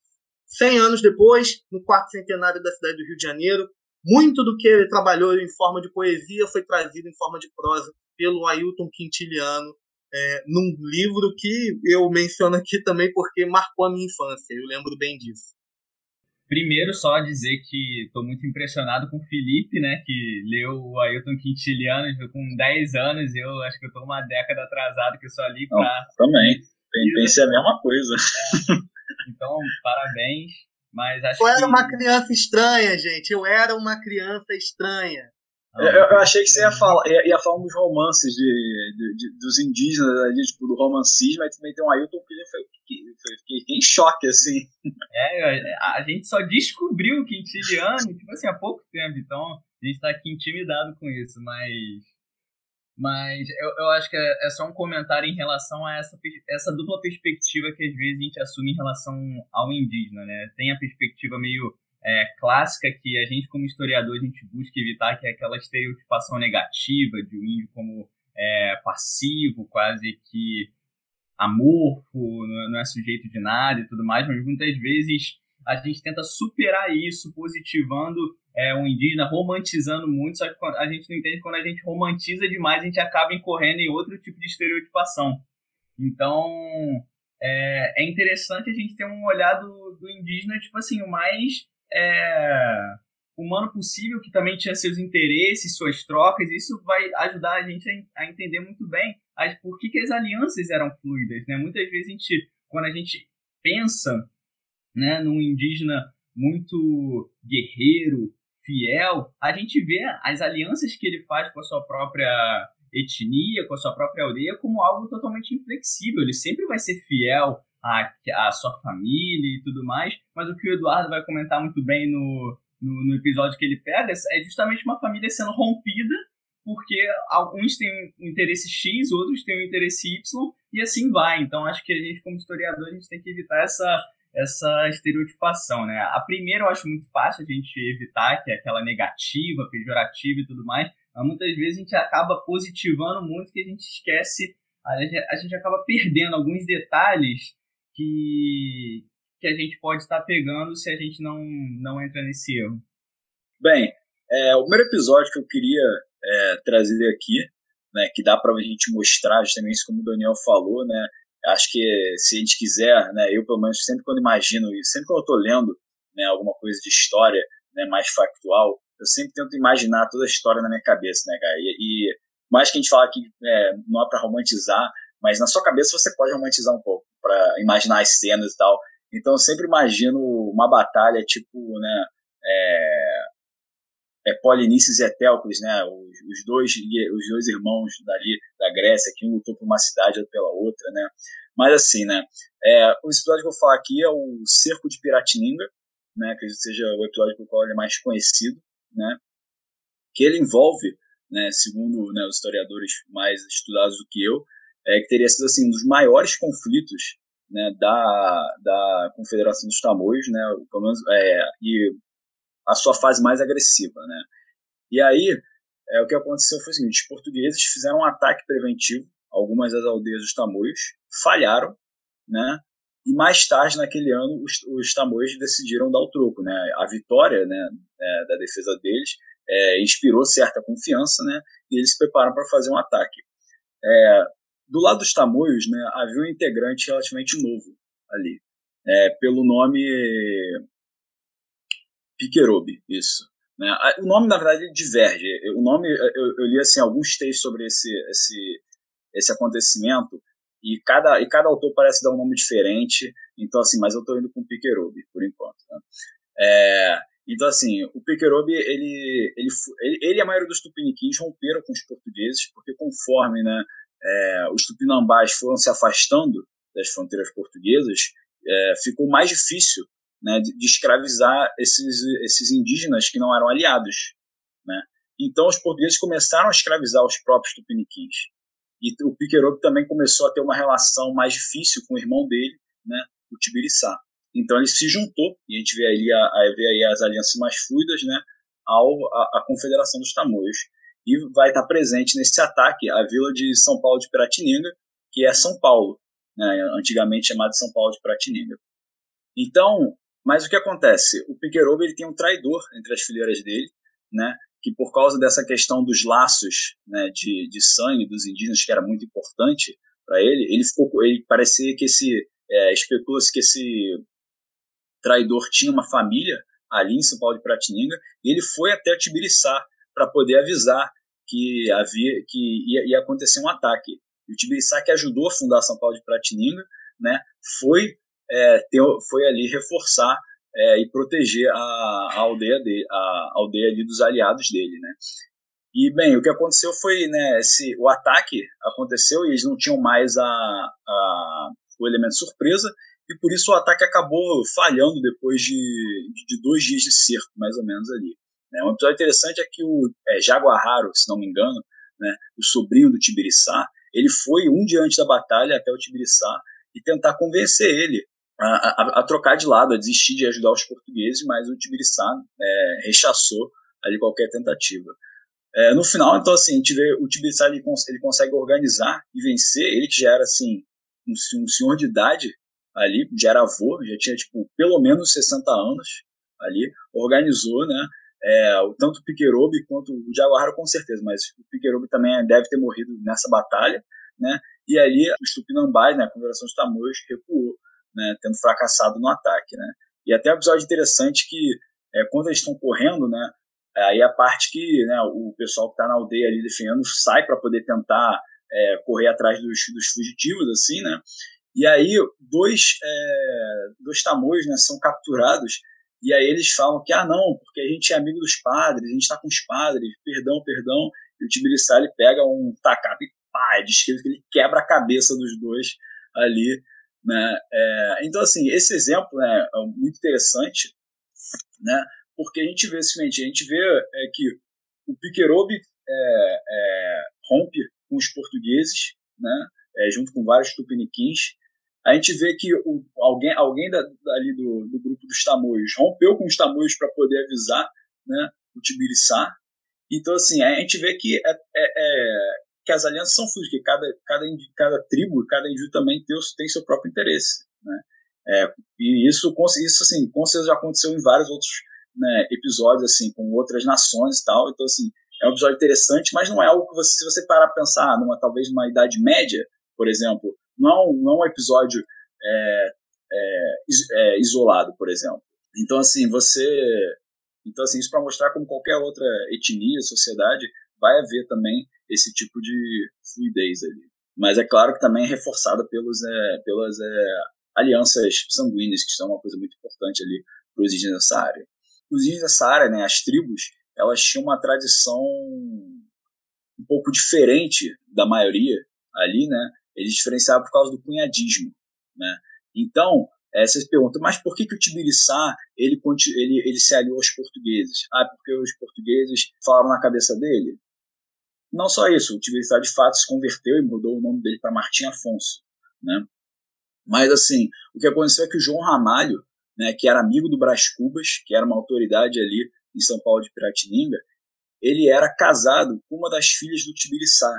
Cem anos depois, no quarto centenário da cidade do Rio de Janeiro, muito do que ele trabalhou em forma de poesia foi trazido em forma de prosa pelo Ailton Quintiliano, é, num livro que eu menciono aqui também porque marcou a minha infância, eu lembro bem disso. Primeiro, só dizer que estou muito impressionado com o Felipe, né, que leu o Ailton Quintiliano com 10 anos, eu acho que eu estou uma década atrasado, que eu só li para... Também, pensei a mesma coisa. É. Então, parabéns, mas acho eu que... era uma criança estranha, gente, eu era uma criança estranha. Eu, eu, achei que você ia falar, ia, ia falar dos romances de, de, de, dos indígenas ali, tipo, do romancismo, aí também tem um Ailton que foi, fiquei, fiquei em choque, assim. É, a gente só descobriu o Quintiliano, tipo assim, há pouco tempo, então a gente tá aqui intimidado com isso, mas. Mas eu, eu acho que é, é só um comentário em relação a essa, essa dupla perspectiva que às vezes a gente assume em relação ao indígena, né? Tem a perspectiva meio é, clássica que a gente, como historiador, a gente busca evitar, que é aquela estereotipação negativa de um índio como é, passivo, quase que amorfo, não é sujeito de nada e tudo mais, mas muitas vezes a gente tenta superar isso, positivando é, um indígena, romantizando muito, só que a gente não entende quando a gente romantiza demais, a gente acaba incorrendo em outro tipo de estereotipação. Então, é, é interessante a gente ter um olhar do, do indígena, tipo assim, o mais é, humano possível, que também tinha seus interesses, suas trocas, isso vai ajudar a gente a, entender muito bem as, por que, que as alianças eram fluidas. Né? Muitas vezes, a gente, quando a gente pensa né, num indígena muito guerreiro, fiel, a gente vê as alianças que ele faz com a sua própria etnia, com a sua própria aldeia, como algo totalmente inflexível. Ele sempre vai ser fiel à, à sua família e tudo mais, mas o que o Eduardo vai comentar muito bem no, no, no episódio que ele pega é justamente uma família sendo rompida porque alguns têm um interesse X, outros têm um interesse Y, e assim vai. Então, acho que a gente, como historiador, a gente tem que evitar essa, essa estereotipação, né? A primeira eu acho muito fácil a gente evitar, que é aquela negativa, pejorativa e tudo mais, mas muitas vezes a gente acaba positivando muito que a gente esquece, a gente, a gente acaba perdendo alguns detalhes que, que a gente pode estar pegando se a gente não, não entra nesse erro. Bem, é, o primeiro episódio que eu queria é, trazer aqui, né, que dá para a gente mostrar justamente como o Daniel falou, né, acho que se a gente quiser, né, eu pelo menos sempre quando imagino isso, sempre quando eu estou lendo né, alguma coisa de história né, mais factual, eu sempre tento imaginar toda a história na minha cabeça, né, cara? E, e mais que a gente fala que é, não é para romantizar, mas na sua cabeça você pode romantizar um pouco, para imaginar as cenas e tal. Então eu sempre imagino uma batalha tipo, né, é, é, Polinices e Etéocles, né, os, os, dois, os dois irmãos dali da Grécia, que um lutou por uma cidade, outro pela outra, né, mas assim, né, é, o episódio que eu vou falar aqui é o Cerco de Piratininga, né, que seja o episódio pelo qual ele é mais conhecido, né, que ele envolve, né, segundo né, os historiadores mais estudados do que eu, é, que teria sido assim um dos maiores conflitos né, da, da Confederação dos Tamoios, né, pelo menos, é, e a sua fase mais agressiva, né. E aí, é, o que aconteceu foi o seguinte: os portugueses fizeram um ataque preventivo algumas das aldeias dos Tamoios, falharam, né, e mais tarde, naquele ano, os, os Tamoios decidiram dar o troco, né, a vitória, né, é, da defesa deles é, inspirou certa confiança, né, e eles se prepararam para fazer um ataque. É, do lado dos tamoios, né, havia um integrante relativamente novo ali, é, pelo nome Piquerobe, isso. Né? O nome, na verdade, diverge. O nome, eu, eu li assim, alguns textos sobre esse, esse, esse acontecimento e cada, e cada autor parece dar um nome diferente, então assim, mas eu estou indo com Piquerobe, por enquanto. Né? É, então assim, o Piquerobe, ele, ele, ele, ele e a maioria dos tupiniquins romperam com os portugueses, porque conforme né, é, os tupinambás foram se afastando das fronteiras portuguesas, é, ficou mais difícil né, de, de, escravizar esses, esses indígenas que não eram aliados. Né? Então os portugueses começaram a escravizar os próprios tupiniquins. E o Piquerobe também começou a ter uma relação mais difícil com o irmão dele, né, o Tibiriçá. Então ele se juntou, e a gente vê aí, a, a, vê aí as alianças mais fluidas, né, ao, a, a Confederação dos Tamoios. E vai estar presente nesse ataque a vila de São Paulo de Piratininga, que é São Paulo, né, antigamente chamada São Paulo de Piratininga. Então, mas o que acontece? O Piquerobe ele tem um traidor entre as fileiras dele, né, que por causa dessa questão dos laços né, de, de sangue dos indígenas, que era muito importante para ele, ele ficou, ele parecia que esse é, especula-se que esse traidor tinha uma família ali em São Paulo de Pratininga e ele foi até Tibiriçá para poder avisar que havia que ia, ia, acontecer um ataque. E o Tibiriçá ajudou a fundar São Paulo de Pratininga, né, foi é, ter, foi ali reforçar é, e proteger a, a aldeia dele, a aldeia ali dos aliados dele, né? E bem, o que aconteceu foi, né, esse, o ataque aconteceu e eles não tinham mais a, a, o elemento surpresa e por isso o ataque acabou falhando depois de, de dois dias de cerco, mais ou menos ali. Né? Um episódio interessante é que o é, Jaguarraro, se não me engano, né, o sobrinho do Tibiriçá, ele foi um dia antes da batalha até o Tibiriçá e tentar convencer ele a, a, a, trocar de lado, a desistir de ajudar os portugueses, mas o Tibiriçá é, rechaçou ali qualquer tentativa. É, no final, então, assim, vê o Tibiriçá ele, cons ele consegue organizar e vencer, ele que já era, assim, um, um, senhor de idade ali, já era avô, já tinha, tipo, pelo menos 60 anos ali, organizou, né, é, tanto o Piquerobe quanto o Jaguar, com certeza, mas o Piquerobe também deve ter morrido nessa batalha, né, e ali os Tupinambás, né, a Confederação dos Tamoios, recuou né, tendo fracassado no ataque, né. E até um episódio interessante que é, quando eles estão correndo, né, aí a parte que né, o pessoal que está na aldeia ali defendendo sai para poder tentar é, correr atrás dos, dos, fugitivos, assim, né? E aí dois, é, dois tamoios né, são capturados e aí eles falam que, ah, não, porque a gente é amigo dos padres, a gente está com os padres, perdão, perdão. E o Tibiriçá, ele pega um tacape e pá, descreve que ele quebra a cabeça dos dois ali né? É, então, assim, esse exemplo né, é muito interessante, né, porque a gente vê simplesmente, a gente vê é, que o Piquerobe é, é, rompe com os portugueses, né, é, junto com vários tupiniquins. A gente vê que o, alguém, alguém da, ali do, do grupo dos tamoios rompeu com os tamoios para poder avisar né, o Tibiriçá. Então, assim, a gente vê que é, é, que as alianças são fluidas, que cada, cada, cada tribo, cada índio também tem, tem seu próprio interesse. Né? É, e isso, isso assim, com certeza já aconteceu em vários outros né, episódios, assim, com outras nações e tal. Então, assim, é um episódio interessante, mas não é algo que você, se você parar a pensar, numa, talvez numa idade média, por exemplo, não é não é um episódio é, é, é, isolado, por exemplo. Então, assim, você. Então, assim, isso para mostrar como qualquer outra etnia, sociedade, vai haver também esse tipo de fluidez ali. Mas é claro que também é reforçada pelos, é, pelas é, alianças sanguíneas, que são uma coisa muito importante ali para os indígenas dessa área. Os indígenas dessa área, né, as tribos, elas tinham uma tradição um pouco diferente da maioria ali, né? Eles diferenciavam por causa do cunhadismo, né? Então, é, vocês perguntam, mas por que, que o Tibiriçá ele, ele, ele se aliou aos portugueses? Ah, porque os portugueses falaram na cabeça dele? Não só isso, o Tibiriçá de fato se converteu e mudou o nome dele para Martim Afonso, né? Mas assim, o que aconteceu é que o João Ramalho, né, que era amigo do Brás Cubas, que era uma autoridade ali em São Paulo de Piratininga, ele era casado com uma das filhas do Tibiriçá.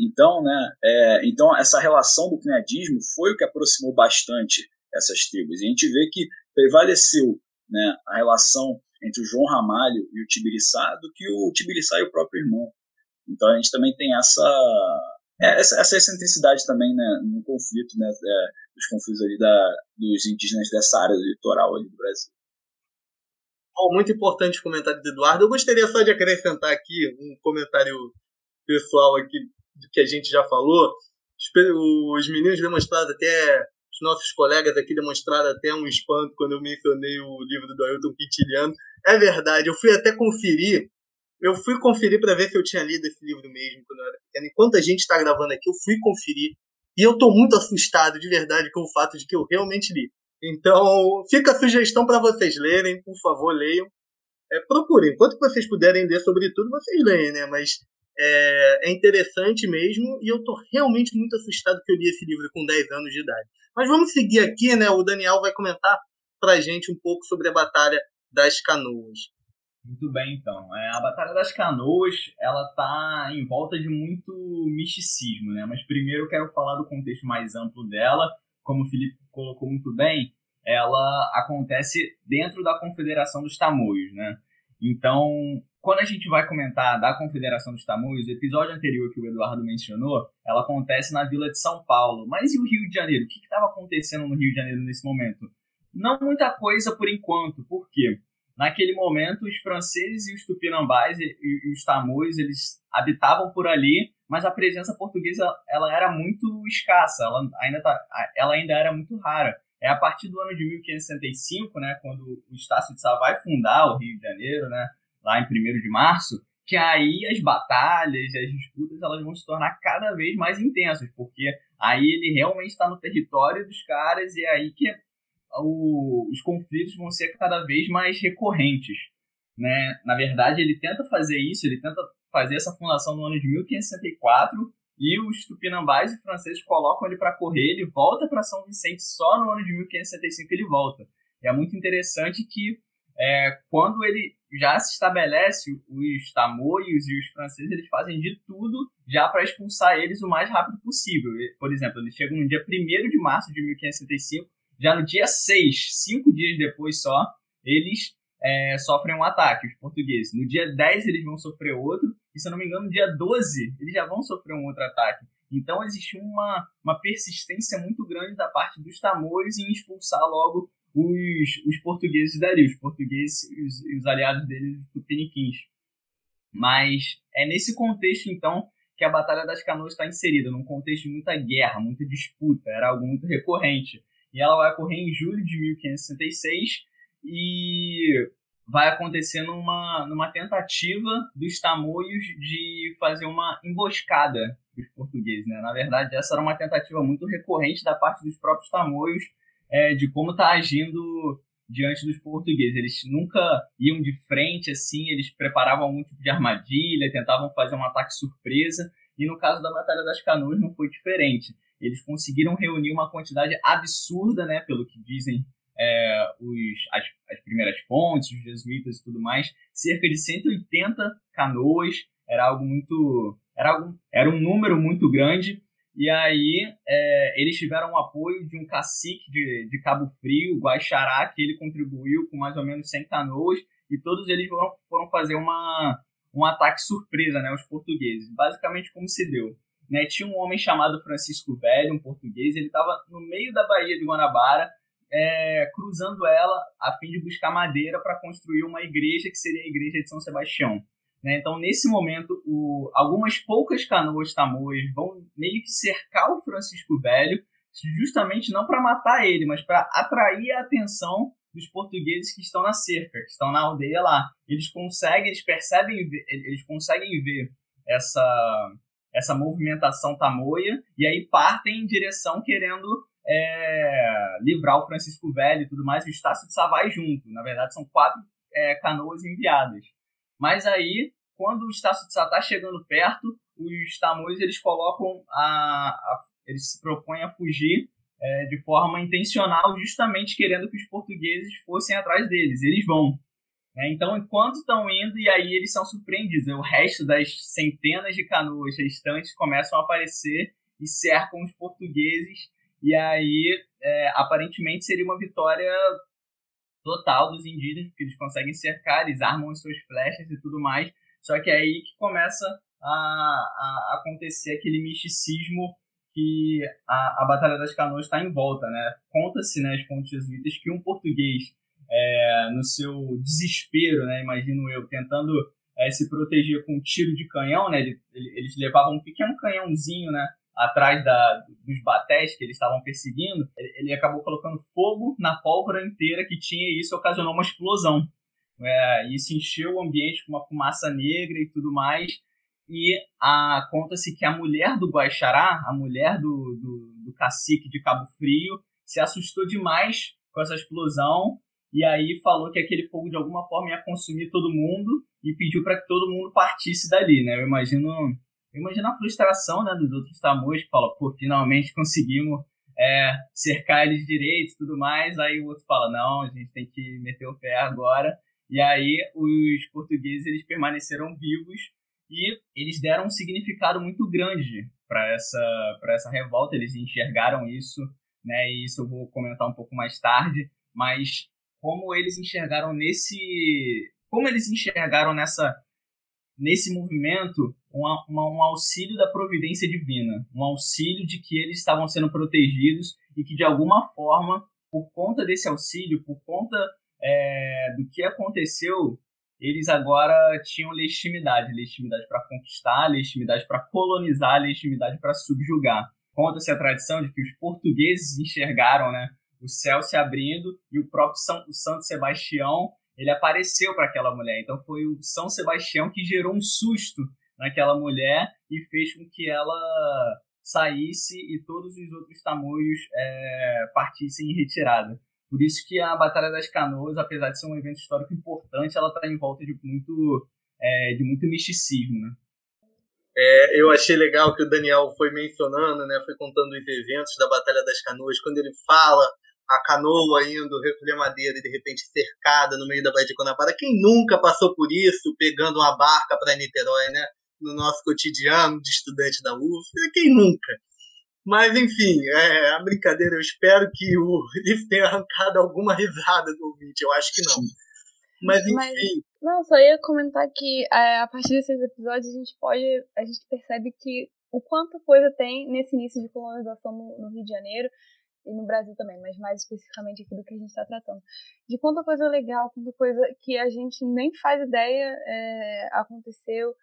Então, né, é, então essa relação do cunhadismo foi o que aproximou bastante essas tribos. E a gente vê que prevaleceu né, a relação entre o João Ramalho e o Tibiriçá do que o Tibiriçá e o próprio irmão. Então a gente também tem essa é, essa, essa excentricidade também né, no conflito, né, é, dos conflitos ali da, dos indígenas dessa área do litoral ali do Brasil. Bom, muito importante o comentário do Eduardo. Eu gostaria só de acrescentar aqui um comentário pessoal aqui do que a gente já falou. Os meninos demonstraram até, os nossos colegas aqui demonstraram até um espanto quando eu mencionei o livro do Ailton Quintiliano. É verdade, eu fui até conferir eu fui conferir para ver se eu tinha lido esse livro mesmo quando eu era pequeno. Enquanto a gente está gravando aqui, eu fui conferir. E eu estou muito assustado, de verdade, com o fato de que eu realmente li. Então, fica a sugestão para vocês lerem, por favor, leiam. É, procurem, enquanto vocês puderem ler sobre tudo, vocês leem, né? Mas é, é, interessante mesmo e eu tô realmente muito assustado que eu li esse livro com 10 anos de idade. Mas vamos seguir aqui, né? O Daniel vai comentar pra gente um pouco sobre a Batalha das Canoas. Muito bem, então. É, a Batalha das Canoas, ela tá em volta de muito misticismo, né? Mas primeiro eu quero falar do contexto mais amplo dela. Como o Felipe colocou muito bem, ela acontece dentro da Confederação dos Tamoios, né? Então, quando a gente vai comentar da Confederação dos Tamoios, o episódio anterior que o Eduardo mencionou, ela acontece na Vila de São Paulo. Mas e o Rio de Janeiro? O que estava acontecendo no Rio de Janeiro nesse momento? Não muita coisa por enquanto. Por quê? Naquele momento, os franceses e os tupinambás e, os tamoios, eles habitavam por ali, mas a presença portuguesa ela era muito escassa, ela ainda, tá, ela ainda era muito rara. É a partir do ano de 1565, né, quando o Estácio de Sá vai fundar o Rio de Janeiro, né, lá em 1 de março, que aí as batalhas, as disputas, elas vão se tornar cada vez mais intensas, porque aí ele realmente está no território dos caras e é aí que o, os conflitos vão ser cada vez mais recorrentes. Né? Na verdade, ele tenta fazer isso, ele tenta fazer essa fundação no ano de 1564 e os tupinambás e franceses colocam ele para correr, ele volta para São Vicente só no ano de 1565 ele volta. E é muito interessante que é, quando ele já se estabelece, os tamoios e os franceses eles fazem de tudo já para expulsar eles o mais rápido possível. Por exemplo, eles chegam no dia 1 de março de 1565 já no dia 6, cinco dias depois só, eles é, sofrem um ataque, os portugueses. No dia 10 eles vão sofrer outro, e se eu não me engano, no dia 12 eles já vão sofrer um outro ataque. Então existe uma, uma persistência muito grande da parte dos tamoios em expulsar logo os, os portugueses dali, os portugueses e os, os aliados deles, os tupiniquins. Mas é nesse contexto, então, que a Batalha das Canoas está inserida, num contexto de muita guerra, muita disputa, era algo muito recorrente e ela vai ocorrer em julho de 1566 e vai acontecer numa, numa tentativa dos tamoios de fazer uma emboscada dos portugueses. Né? Na verdade, essa era uma tentativa muito recorrente da parte dos próprios tamoios é, de como tá agindo diante dos portugueses. Eles nunca iam de frente assim, eles preparavam algum tipo de armadilha, tentavam fazer um ataque surpresa, e no caso da Batalha das Canoas não foi diferente eles conseguiram reunir uma quantidade absurda, né, pelo que dizem é, os, as, as, primeiras fontes, os jesuítas e tudo mais, cerca de 180 canoas, era algo muito, era, algo, era um número muito grande, e aí é, eles tiveram o apoio de um cacique de, de Cabo Frio, Guaxará, que ele contribuiu com mais ou menos 100 canoas, e todos eles foram, foram fazer uma, um ataque surpresa, né, os portugueses. Basicamente como se deu né? Tinha um homem chamado Francisco Velho, um português, ele estava no meio da Baía de Guanabara, é, cruzando ela a fim de buscar madeira para construir uma igreja que seria a igreja de São Sebastião. Né? Então, nesse momento, o, algumas poucas canoas tamoias vão meio que cercar o Francisco Velho, justamente não para matar ele, mas para atrair a atenção dos portugueses que estão na cerca, que estão na aldeia lá. Eles conseguem, eles percebem, eles conseguem ver essa essa movimentação tamoia, e aí partem em direção querendo é, livrar o Francisco Velho e tudo mais, o Estácio de Sá vai junto. Na verdade, são quatro é, canoas enviadas. Mas aí, quando o Estácio de Sá está chegando perto, os tamoios eles colocam a, a, eles se propõem a fugir é, de forma intencional, justamente querendo que os portugueses fossem atrás deles. Eles vão. Né? Então, enquanto estão indo, e aí eles são surpreendidos, né? o resto das centenas de canoas restantes começam a aparecer e cercam os portugueses, e aí é, aparentemente seria uma vitória total dos indígenas, porque eles conseguem cercar, eles armam as suas flechas e tudo mais, só que é aí que começa a, a acontecer aquele misticismo que a, a Batalha das Canoas está em volta, né? Conta-se, né, as fontes jesuítas, que um português é, no seu desespero, né, imagino eu, tentando é, se proteger com um tiro de canhão, né, ele, ele, eles levavam um pequeno canhãozinho, né, atrás da, dos batés que eles estavam perseguindo, ele, ele, acabou colocando fogo na pólvora inteira que tinha e isso ocasionou uma explosão. É, isso encheu o ambiente com uma fumaça negra e tudo mais. E conta-se que a mulher do Guaixará, a mulher do, do, do cacique de Cabo Frio, se assustou demais com essa explosão e aí falou que aquele fogo de alguma forma ia consumir todo mundo e pediu para que todo mundo partisse dali, né? Eu imagino, imagino a frustração, né, dos outros tamoios que falam, pô, finalmente conseguimos é, cercar eles direito e tudo mais. Aí o outro fala, não, a gente tem que meter o pé agora. E aí os portugueses eles permaneceram vivos e eles deram um significado muito grande para essa essa revolta. Eles enxergaram isso, né? E isso eu vou comentar um pouco mais tarde. Mas como eles enxergaram nesse como eles enxergaram nessa nesse movimento um, um auxílio da providência divina, um auxílio de que eles estavam sendo protegidos e que de alguma forma, por conta desse auxílio, por conta é, do que aconteceu, eles agora tinham legitimidade, legitimidade para conquistar, legitimidade para colonizar, legitimidade para subjugar. Conta-se a tradição de que os portugueses enxergaram, né, o céu se abrindo e o próprio São, o Santo Sebastião ele apareceu para aquela mulher. Então foi o São Sebastião que gerou um susto naquela mulher e fez com que ela saísse e todos os outros tamoios é, partissem em retirada. Por isso que a Batalha das Canoas, apesar de ser um evento histórico importante, ela está em volta de muito, é, de muito misticismo, né? É, eu achei legal que o Daniel foi mencionando, né, foi contando os eventos da Batalha das Canoas, quando ele fala a canoa indo recolher madeira e de repente cercada no meio da Baía de Guanabara. Quem nunca passou por isso, pegando uma barca para Niterói, né? No nosso cotidiano de estudante da UF, quem nunca? Mas, enfim, é, a brincadeira, eu espero que o isso tenha arrancado alguma risada do ouvinte, eu acho que não. Mas, enfim. Mas, não, só ia comentar que é, a partir desses episódios a gente pode, a gente percebe que o quanto coisa tem nesse início de colonização no, no Rio de Janeiro, e no Brasil também, mas mais especificamente aqui do que a gente está tratando. De quanta coisa legal, quanta coisa que a gente nem faz ideia é, aconteceu.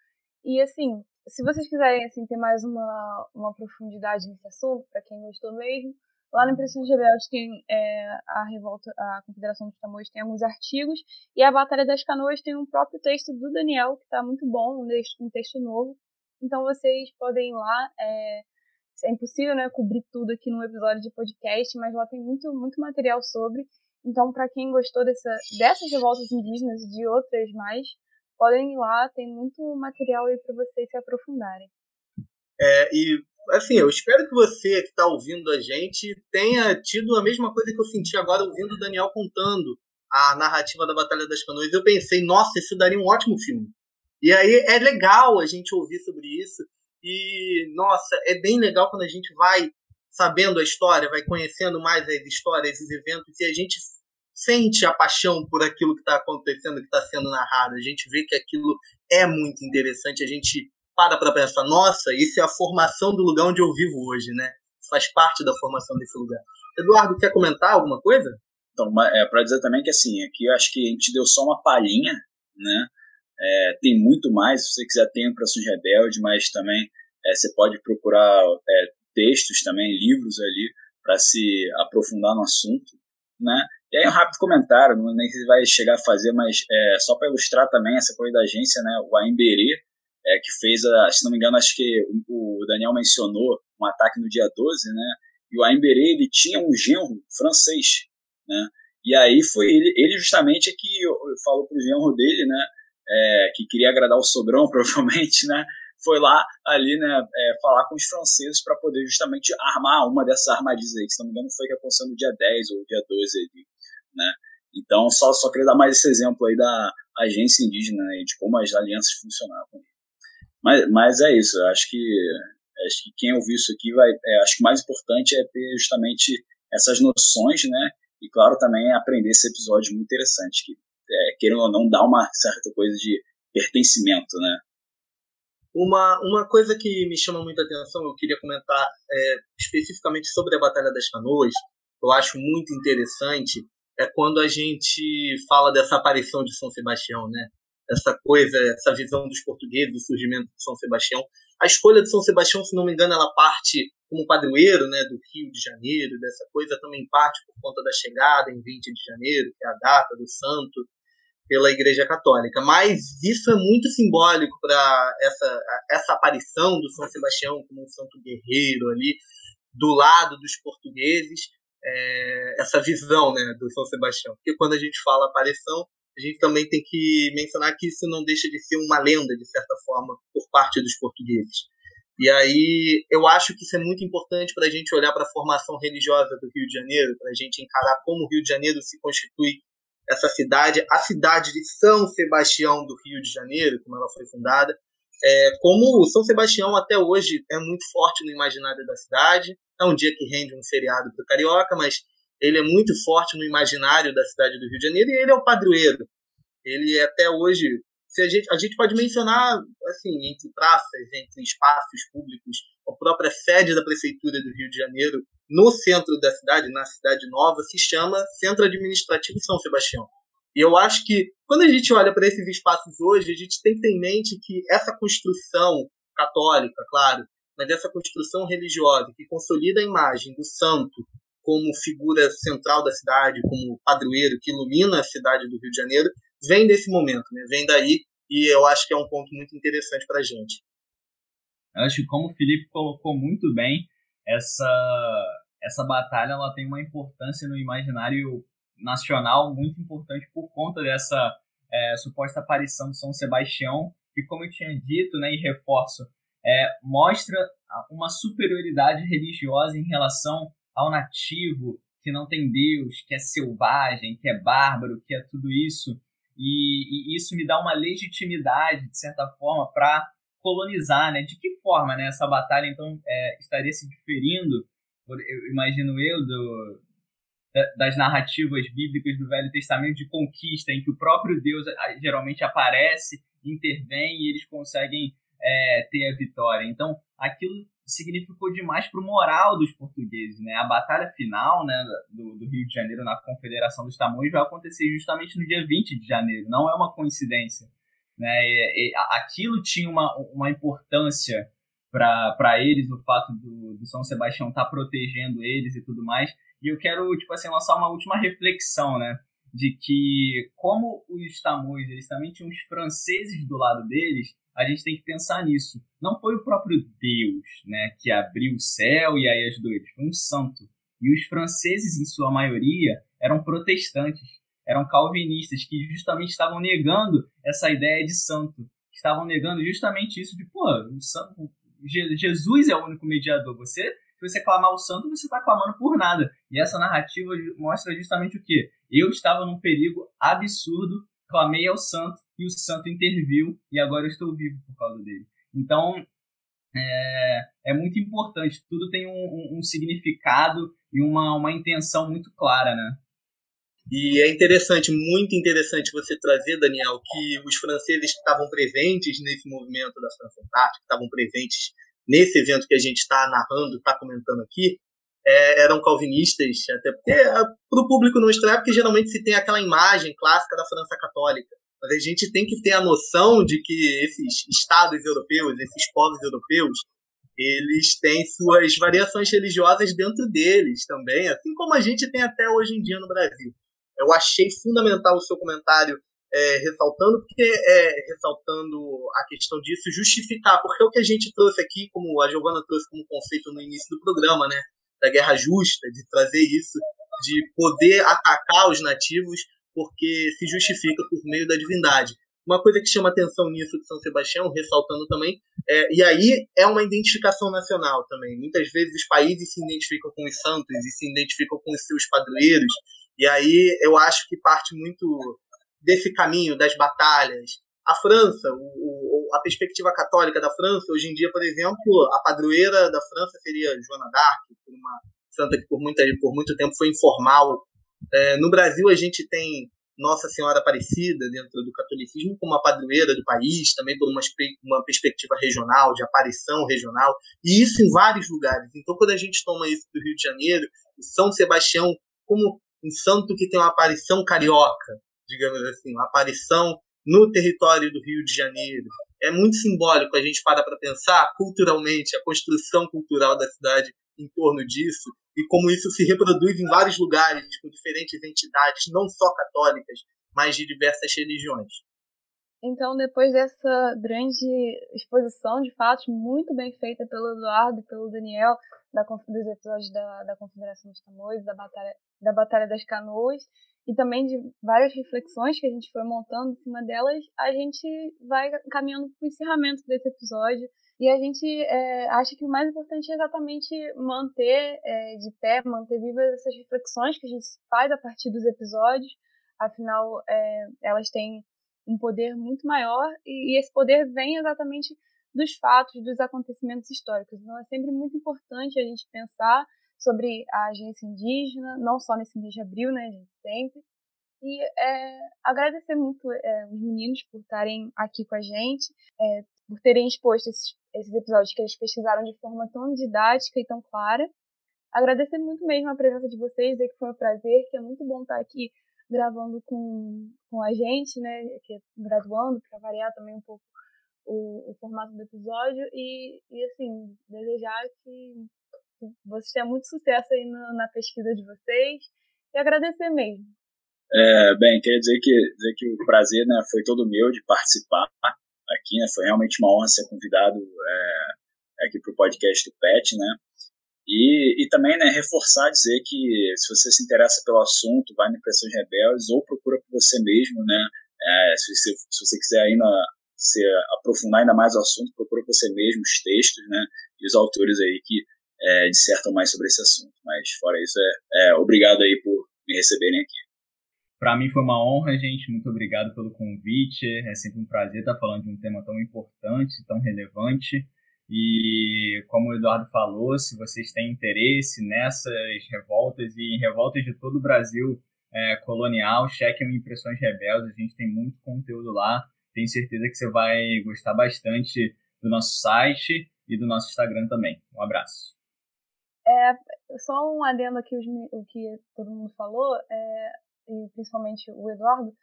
E assim, se vocês quiserem assim, ter mais uma, uma profundidade nesse assunto, para quem gostou mesmo, lá no Impressões Rebeldes tem é, a revolta, a Confederação dos Tamoios tem alguns artigos, e a Batalha das Canoas tem um próprio texto do Daniel, que está muito bom, um texto, um texto novo. Então vocês podem ir lá. É, é impossível, né, cobrir tudo aqui num episódio de podcast, mas lá tem muito, muito material sobre. Então, para quem gostou dessa, dessas revoltas indígenas e de outras mais, podem ir lá, tem muito material aí para vocês se aprofundarem. É, e assim, eu espero que você que está ouvindo a gente tenha tido a mesma coisa que eu senti agora ouvindo o Daniel contando a narrativa da Batalha das Canoas. Eu pensei, nossa, isso daria um ótimo filme. E aí é legal a gente ouvir sobre isso. E, nossa, é bem legal quando a gente vai sabendo a história, vai conhecendo mais as histórias, esses eventos, e a gente sente a paixão por aquilo que está acontecendo, que está sendo narrado. A gente vê que aquilo é muito interessante. A gente para para pensar, nossa, isso é a formação do lugar onde eu vivo hoje, né? Faz parte da formação desse lugar. Eduardo, quer comentar alguma coisa? Então, é, para dizer também que assim, aqui eu acho que a gente deu só uma palhinha, né? É, tem muito mais, se você quiser tem Impressões Rebelde, mas também é, você pode procurar é, textos também, livros ali, para se aprofundar no assunto, né? E aí um rápido comentário, não nem se vai chegar a fazer, mas é, só para ilustrar também essa coisa da agência, né? O Aimberê, é, que fez, a, se não me engano, acho que o, Daniel mencionou um ataque no dia 12, né? E o Aimberê, ele tinha um genro francês, né? E aí foi ele, ele justamente que falou pro genro dele, né? é, que queria agradar o sogrão, provavelmente, né? Foi lá ali, né, é, falar com os franceses para poder justamente armar uma dessas armadilhas aí, que se não me engano foi que aconteceu no dia 10 ou dia 12 ali, né? Então, só, só queria dar mais esse exemplo aí da agência indígena e de como as alianças funcionavam. Mas, mas é isso, eu acho que acho que quem ouvir isso aqui vai, é, acho que o mais importante é ter justamente essas noções, né? E claro também aprender esse episódio muito interessante que é, querendo ou não, dá uma certa coisa de pertencimento, né? Uma, uma coisa que me chama muita atenção, eu queria comentar é, especificamente sobre a Batalha das Canoas, eu acho muito interessante, é quando a gente fala dessa aparição de São Sebastião, né? Essa coisa, essa visão dos portugueses, o surgimento de São Sebastião. A escolha de São Sebastião, se não me engano, ela parte como padroeiro né, do Rio de Janeiro, dessa coisa também parte por conta da chegada em 20 de janeiro, que é a data do santo, pela Igreja Católica. Mas isso é muito simbólico para essa, essa aparição do São Sebastião como um santo guerreiro ali, do lado dos portugueses. É, essa visão né, do São Sebastião. Porque quando a gente fala aparição, a gente também tem que mencionar que isso não deixa de ser uma lenda, de certa forma, por parte dos portugueses. E aí eu acho que isso é muito importante para a gente olhar para a formação religiosa do Rio de Janeiro, para a gente encarar como o Rio de Janeiro se constitui essa cidade, a cidade de São Sebastião do Rio de Janeiro, como ela foi fundada, é, como São Sebastião até hoje é muito forte no imaginário da cidade, é um dia que rende um feriado para o carioca, mas ele é muito forte no imaginário da cidade do Rio de Janeiro e ele é o padroeiro. Ele é até hoje, se a gente, a gente pode mencionar assim entre praças, entre espaços públicos, a própria sede da prefeitura do Rio de Janeiro no centro da cidade, na cidade nova, se chama Centro Administrativo São Sebastião. E eu acho que quando a gente olha para esses espaços hoje, a gente tem que ter em mente que essa construção católica, claro, mas essa construção religiosa que consolida a imagem do santo como figura central da cidade, como padroeiro que ilumina a cidade do Rio de Janeiro, vem desse momento, né? vem daí, e eu acho que é um ponto muito interessante para a gente. Eu acho que como o Felipe colocou muito bem, essa, essa batalha ela tem uma importância no imaginário nacional muito importante por conta dessa é, suposta aparição de São Sebastião, que, como eu tinha dito, né, e reforço, é, mostra uma superioridade religiosa em relação ao nativo, que não tem Deus, que é selvagem, que é bárbaro, que é tudo isso. E, e isso me dá uma legitimidade, de certa forma, para colonizar, né? De que forma, né? Essa batalha, então, é, estaria se diferindo, eu imagino eu, do, das narrativas bíblicas do Velho Testamento de conquista, em que o próprio Deus geralmente aparece, intervém e eles conseguem é, ter a vitória. Então, aquilo significou demais para o moral dos portugueses. Né? A batalha final né, do, do, Rio de Janeiro na Confederação dos Tamoios vai acontecer justamente no dia 20 de janeiro, não é uma coincidência. Né? E, e, aquilo tinha uma, uma importância para eles, o fato do, do São Sebastião estar tá protegendo eles e tudo mais. E eu quero, tipo assim, lançar uma última reflexão, né? De que, como os tamoios, eles também tinham os franceses do lado deles, a gente tem que pensar nisso. Não foi o próprio Deus, né, que abriu o céu e aí as doidas, foi um santo. E os franceses, em sua maioria, eram protestantes, eram calvinistas, que justamente estavam negando essa ideia de santo. Estavam negando justamente isso de, pô, o santo, Jesus é o único mediador. Você se você clamar o santo, você está clamando por nada. E essa narrativa mostra justamente o que? Eu estava num perigo absurdo, clamei ao santo e o santo interviu e agora eu estou vivo por causa dele. Então, é, é muito importante. Tudo tem um, um, um significado e uma, uma intenção muito clara, né? E é interessante, muito interessante você trazer, Daniel, que os franceses estavam presentes nesse movimento da França Antártica, estavam presentes nesse evento que a gente está narrando, está comentando aqui, é, eram calvinistas, até porque é, para o público não estranho, porque geralmente se tem aquela imagem clássica da França católica. Mas a gente tem que ter a noção de que esses estados europeus, esses povos europeus, eles têm suas variações religiosas dentro deles também, assim como a gente tem até hoje em dia no Brasil. Eu achei fundamental o seu comentário é, ressaltando, porque é, ressaltando a questão disso, justificar, porque é o que a gente trouxe aqui, como a Giovana trouxe como conceito no início do programa, né, da guerra justa, de trazer isso, de poder atacar os nativos, porque se justifica por meio da divindade. Uma coisa que chama atenção nisso de São Sebastião, ressaltando também, é, e aí é uma identificação nacional também. Muitas vezes os países se identificam com os santos e se identificam com os seus padroeiros, e aí eu acho que parte muito desse caminho das batalhas. A França, o, o, a perspectiva católica da França, hoje em dia, por exemplo, a padroeira da França seria Joana d'Arc, uma santa que por, por muito tempo foi informal. É, no Brasil, a gente tem Nossa Senhora Aparecida dentro do catolicismo como a padroeira do país, também por uma, uma perspectiva regional, de aparição regional, e isso em vários lugares. Então, quando a gente toma isso do Rio de Janeiro, São Sebastião como um santo que tem uma aparição carioca, digamos assim, aparição no território do Rio de Janeiro. É muito simbólico a gente parar para pensar culturalmente a construção cultural da cidade em torno disso e como isso se reproduz em vários lugares com diferentes entidades, não só católicas, mas de diversas religiões. Então, depois dessa grande exposição de fatos, muito bem feita pelo Eduardo e pelo Daniel, da, dos episódios da, da Confederação dos Tamoios, da Batalha, da Batalha das Canoas, e também de várias reflexões que a gente foi montando em cima delas, a gente vai caminhando para o encerramento desse episódio. E a gente é, acha que o mais importante é exatamente manter é, de pé, manter vivas essas reflexões que a gente faz a partir dos episódios. Afinal, é, elas têm um poder muito maior e, e esse poder vem exatamente dos fatos, dos acontecimentos históricos. Então é sempre muito importante a gente pensar sobre a agência indígena, não só nesse mês de abril, né, gente, sempre. E é, agradecer muito é, os meninos por estarem aqui com a gente, é, por terem exposto esses, esses episódios que eles pesquisaram de forma tão didática e tão clara. Agradecer muito mesmo a presença de vocês, dizer que foi um prazer, que é muito bom estar aqui gravando com, com a gente, né, que é graduando, para variar também um pouco o, o, formato do episódio. E, e assim, desejar que, que vocês tenham muito sucesso aí no, na pesquisa de vocês e agradecer mesmo. É, bem, queria dizer que, dizer que o prazer né, foi todo meu de participar aqui, né, foi realmente uma honra ser convidado é, aqui para o podcast do PET, né, e, e também né, reforçar, dizer que se você se interessa pelo assunto, vai no Impressões Rebeldes ou procura por você mesmo, né? É, se, você, se você quiser ainda se aprofundar ainda mais o assunto, procura por você mesmo os textos, né? E os autores aí que é, dissertam mais sobre esse assunto. Mas fora isso, é, é obrigado aí por me receberem aqui. Para mim foi uma honra, gente. Muito obrigado pelo convite. É sempre um prazer estar falando de um tema tão importante, tão relevante. E como o Eduardo falou, se vocês têm interesse nessas revoltas e em revoltas de todo o Brasil é, colonial, chequem Impressões Rebeldes, a gente tem muito conteúdo lá. Tenho certeza que você vai gostar bastante do nosso site e do nosso Instagram também. Um abraço. É, só um adendo aqui o que todo mundo falou, é, e principalmente o Eduardo,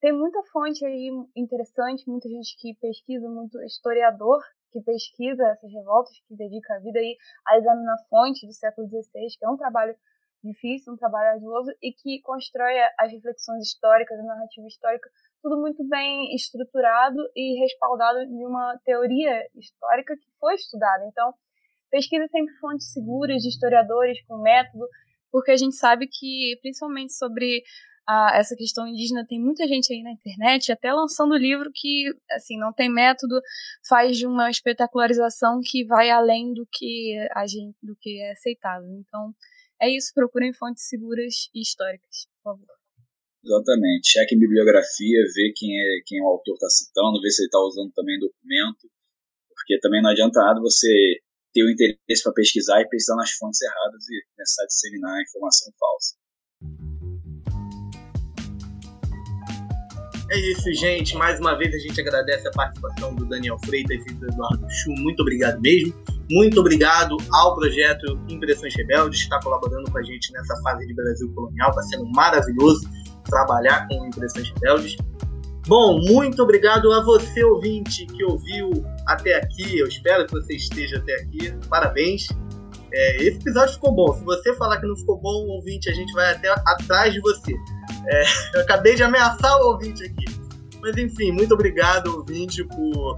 tem muita fonte aí interessante, muita gente que pesquisa, muito historiador que pesquisa essas revoltas, que dedica a vida aí a examinar fontes do século XVI, que é um trabalho difícil, um trabalho arduoso, e que constrói as reflexões históricas, a narrativa histórica, tudo muito bem estruturado e respaldado de uma teoria histórica que foi estudada. Então, pesquisa sempre fontes seguras de historiadores com método, porque a gente sabe que, principalmente sobre a, essa questão indígena, tem muita gente aí na internet, até lançando livro que, assim, não tem método, faz de uma espetacularização que vai além do que a gente, do que é aceitável. Então, é isso, procurem fontes seguras e históricas, por favor. Exatamente. Cheque bibliografia, vê quem é quem o autor está citando, vê se ele está usando também documento, porque também não adianta nada você ter o interesse para pesquisar e pesquisar nas fontes erradas e começar a disseminar informação falsa. É isso, gente. Mais uma vez a gente agradece a participação do Daniel Freitas e do Eduardo Chu. Muito obrigado mesmo. Muito obrigado ao projeto Impressões Rebeldes, que está colaborando com a gente nessa fase de Brasil colonial. Está sendo maravilhoso trabalhar com Impressões Rebeldes. Bom, muito obrigado a você, ouvinte, que ouviu até aqui. Eu espero que você esteja até aqui. Parabéns. É, esse episódio ficou bom. Se você falar que não ficou bom, ouvinte, a gente vai até atrás de você. É, eu acabei de ameaçar o ouvinte aqui. Mas enfim, muito obrigado, ouvinte, por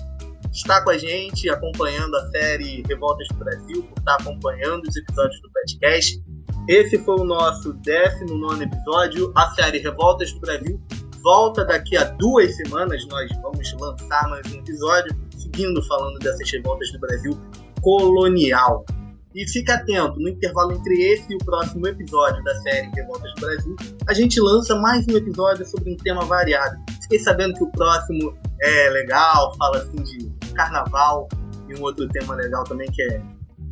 estar com a gente, acompanhando a série Revoltas do Brasil, por estar acompanhando os episódios do podcast. Esse foi o nosso 19 episódio. A série Revoltas do Brasil volta daqui a duas semanas. Nós vamos lançar mais um episódio, seguindo falando dessas revoltas do Brasil colonial. E fica atento, no intervalo entre esse e o próximo episódio da série Revoltas do Brasil, a gente lança mais um episódio sobre um tema variado. Fiquei sabendo que o próximo é legal, fala assim de carnaval e um outro tema legal também que é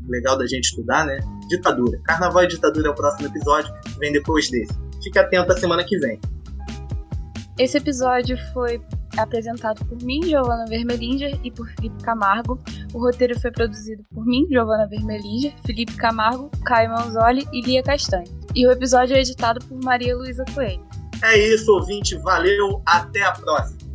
legal da gente estudar, né? Ditadura. Carnaval e ditadura é o próximo episódio, vem depois desse. Fique atento a semana que vem. Esse episódio foi apresentado por mim, Giovana Vermelinger, e por Felipe Camargo. O roteiro foi produzido por mim, Giovana Vermelinger, Felipe Camargo, Caio Manzoli e Lia Castanho. E o episódio é editado por Maria Luísa Coelho. É isso, ouvinte. Valeu. Até a próxima.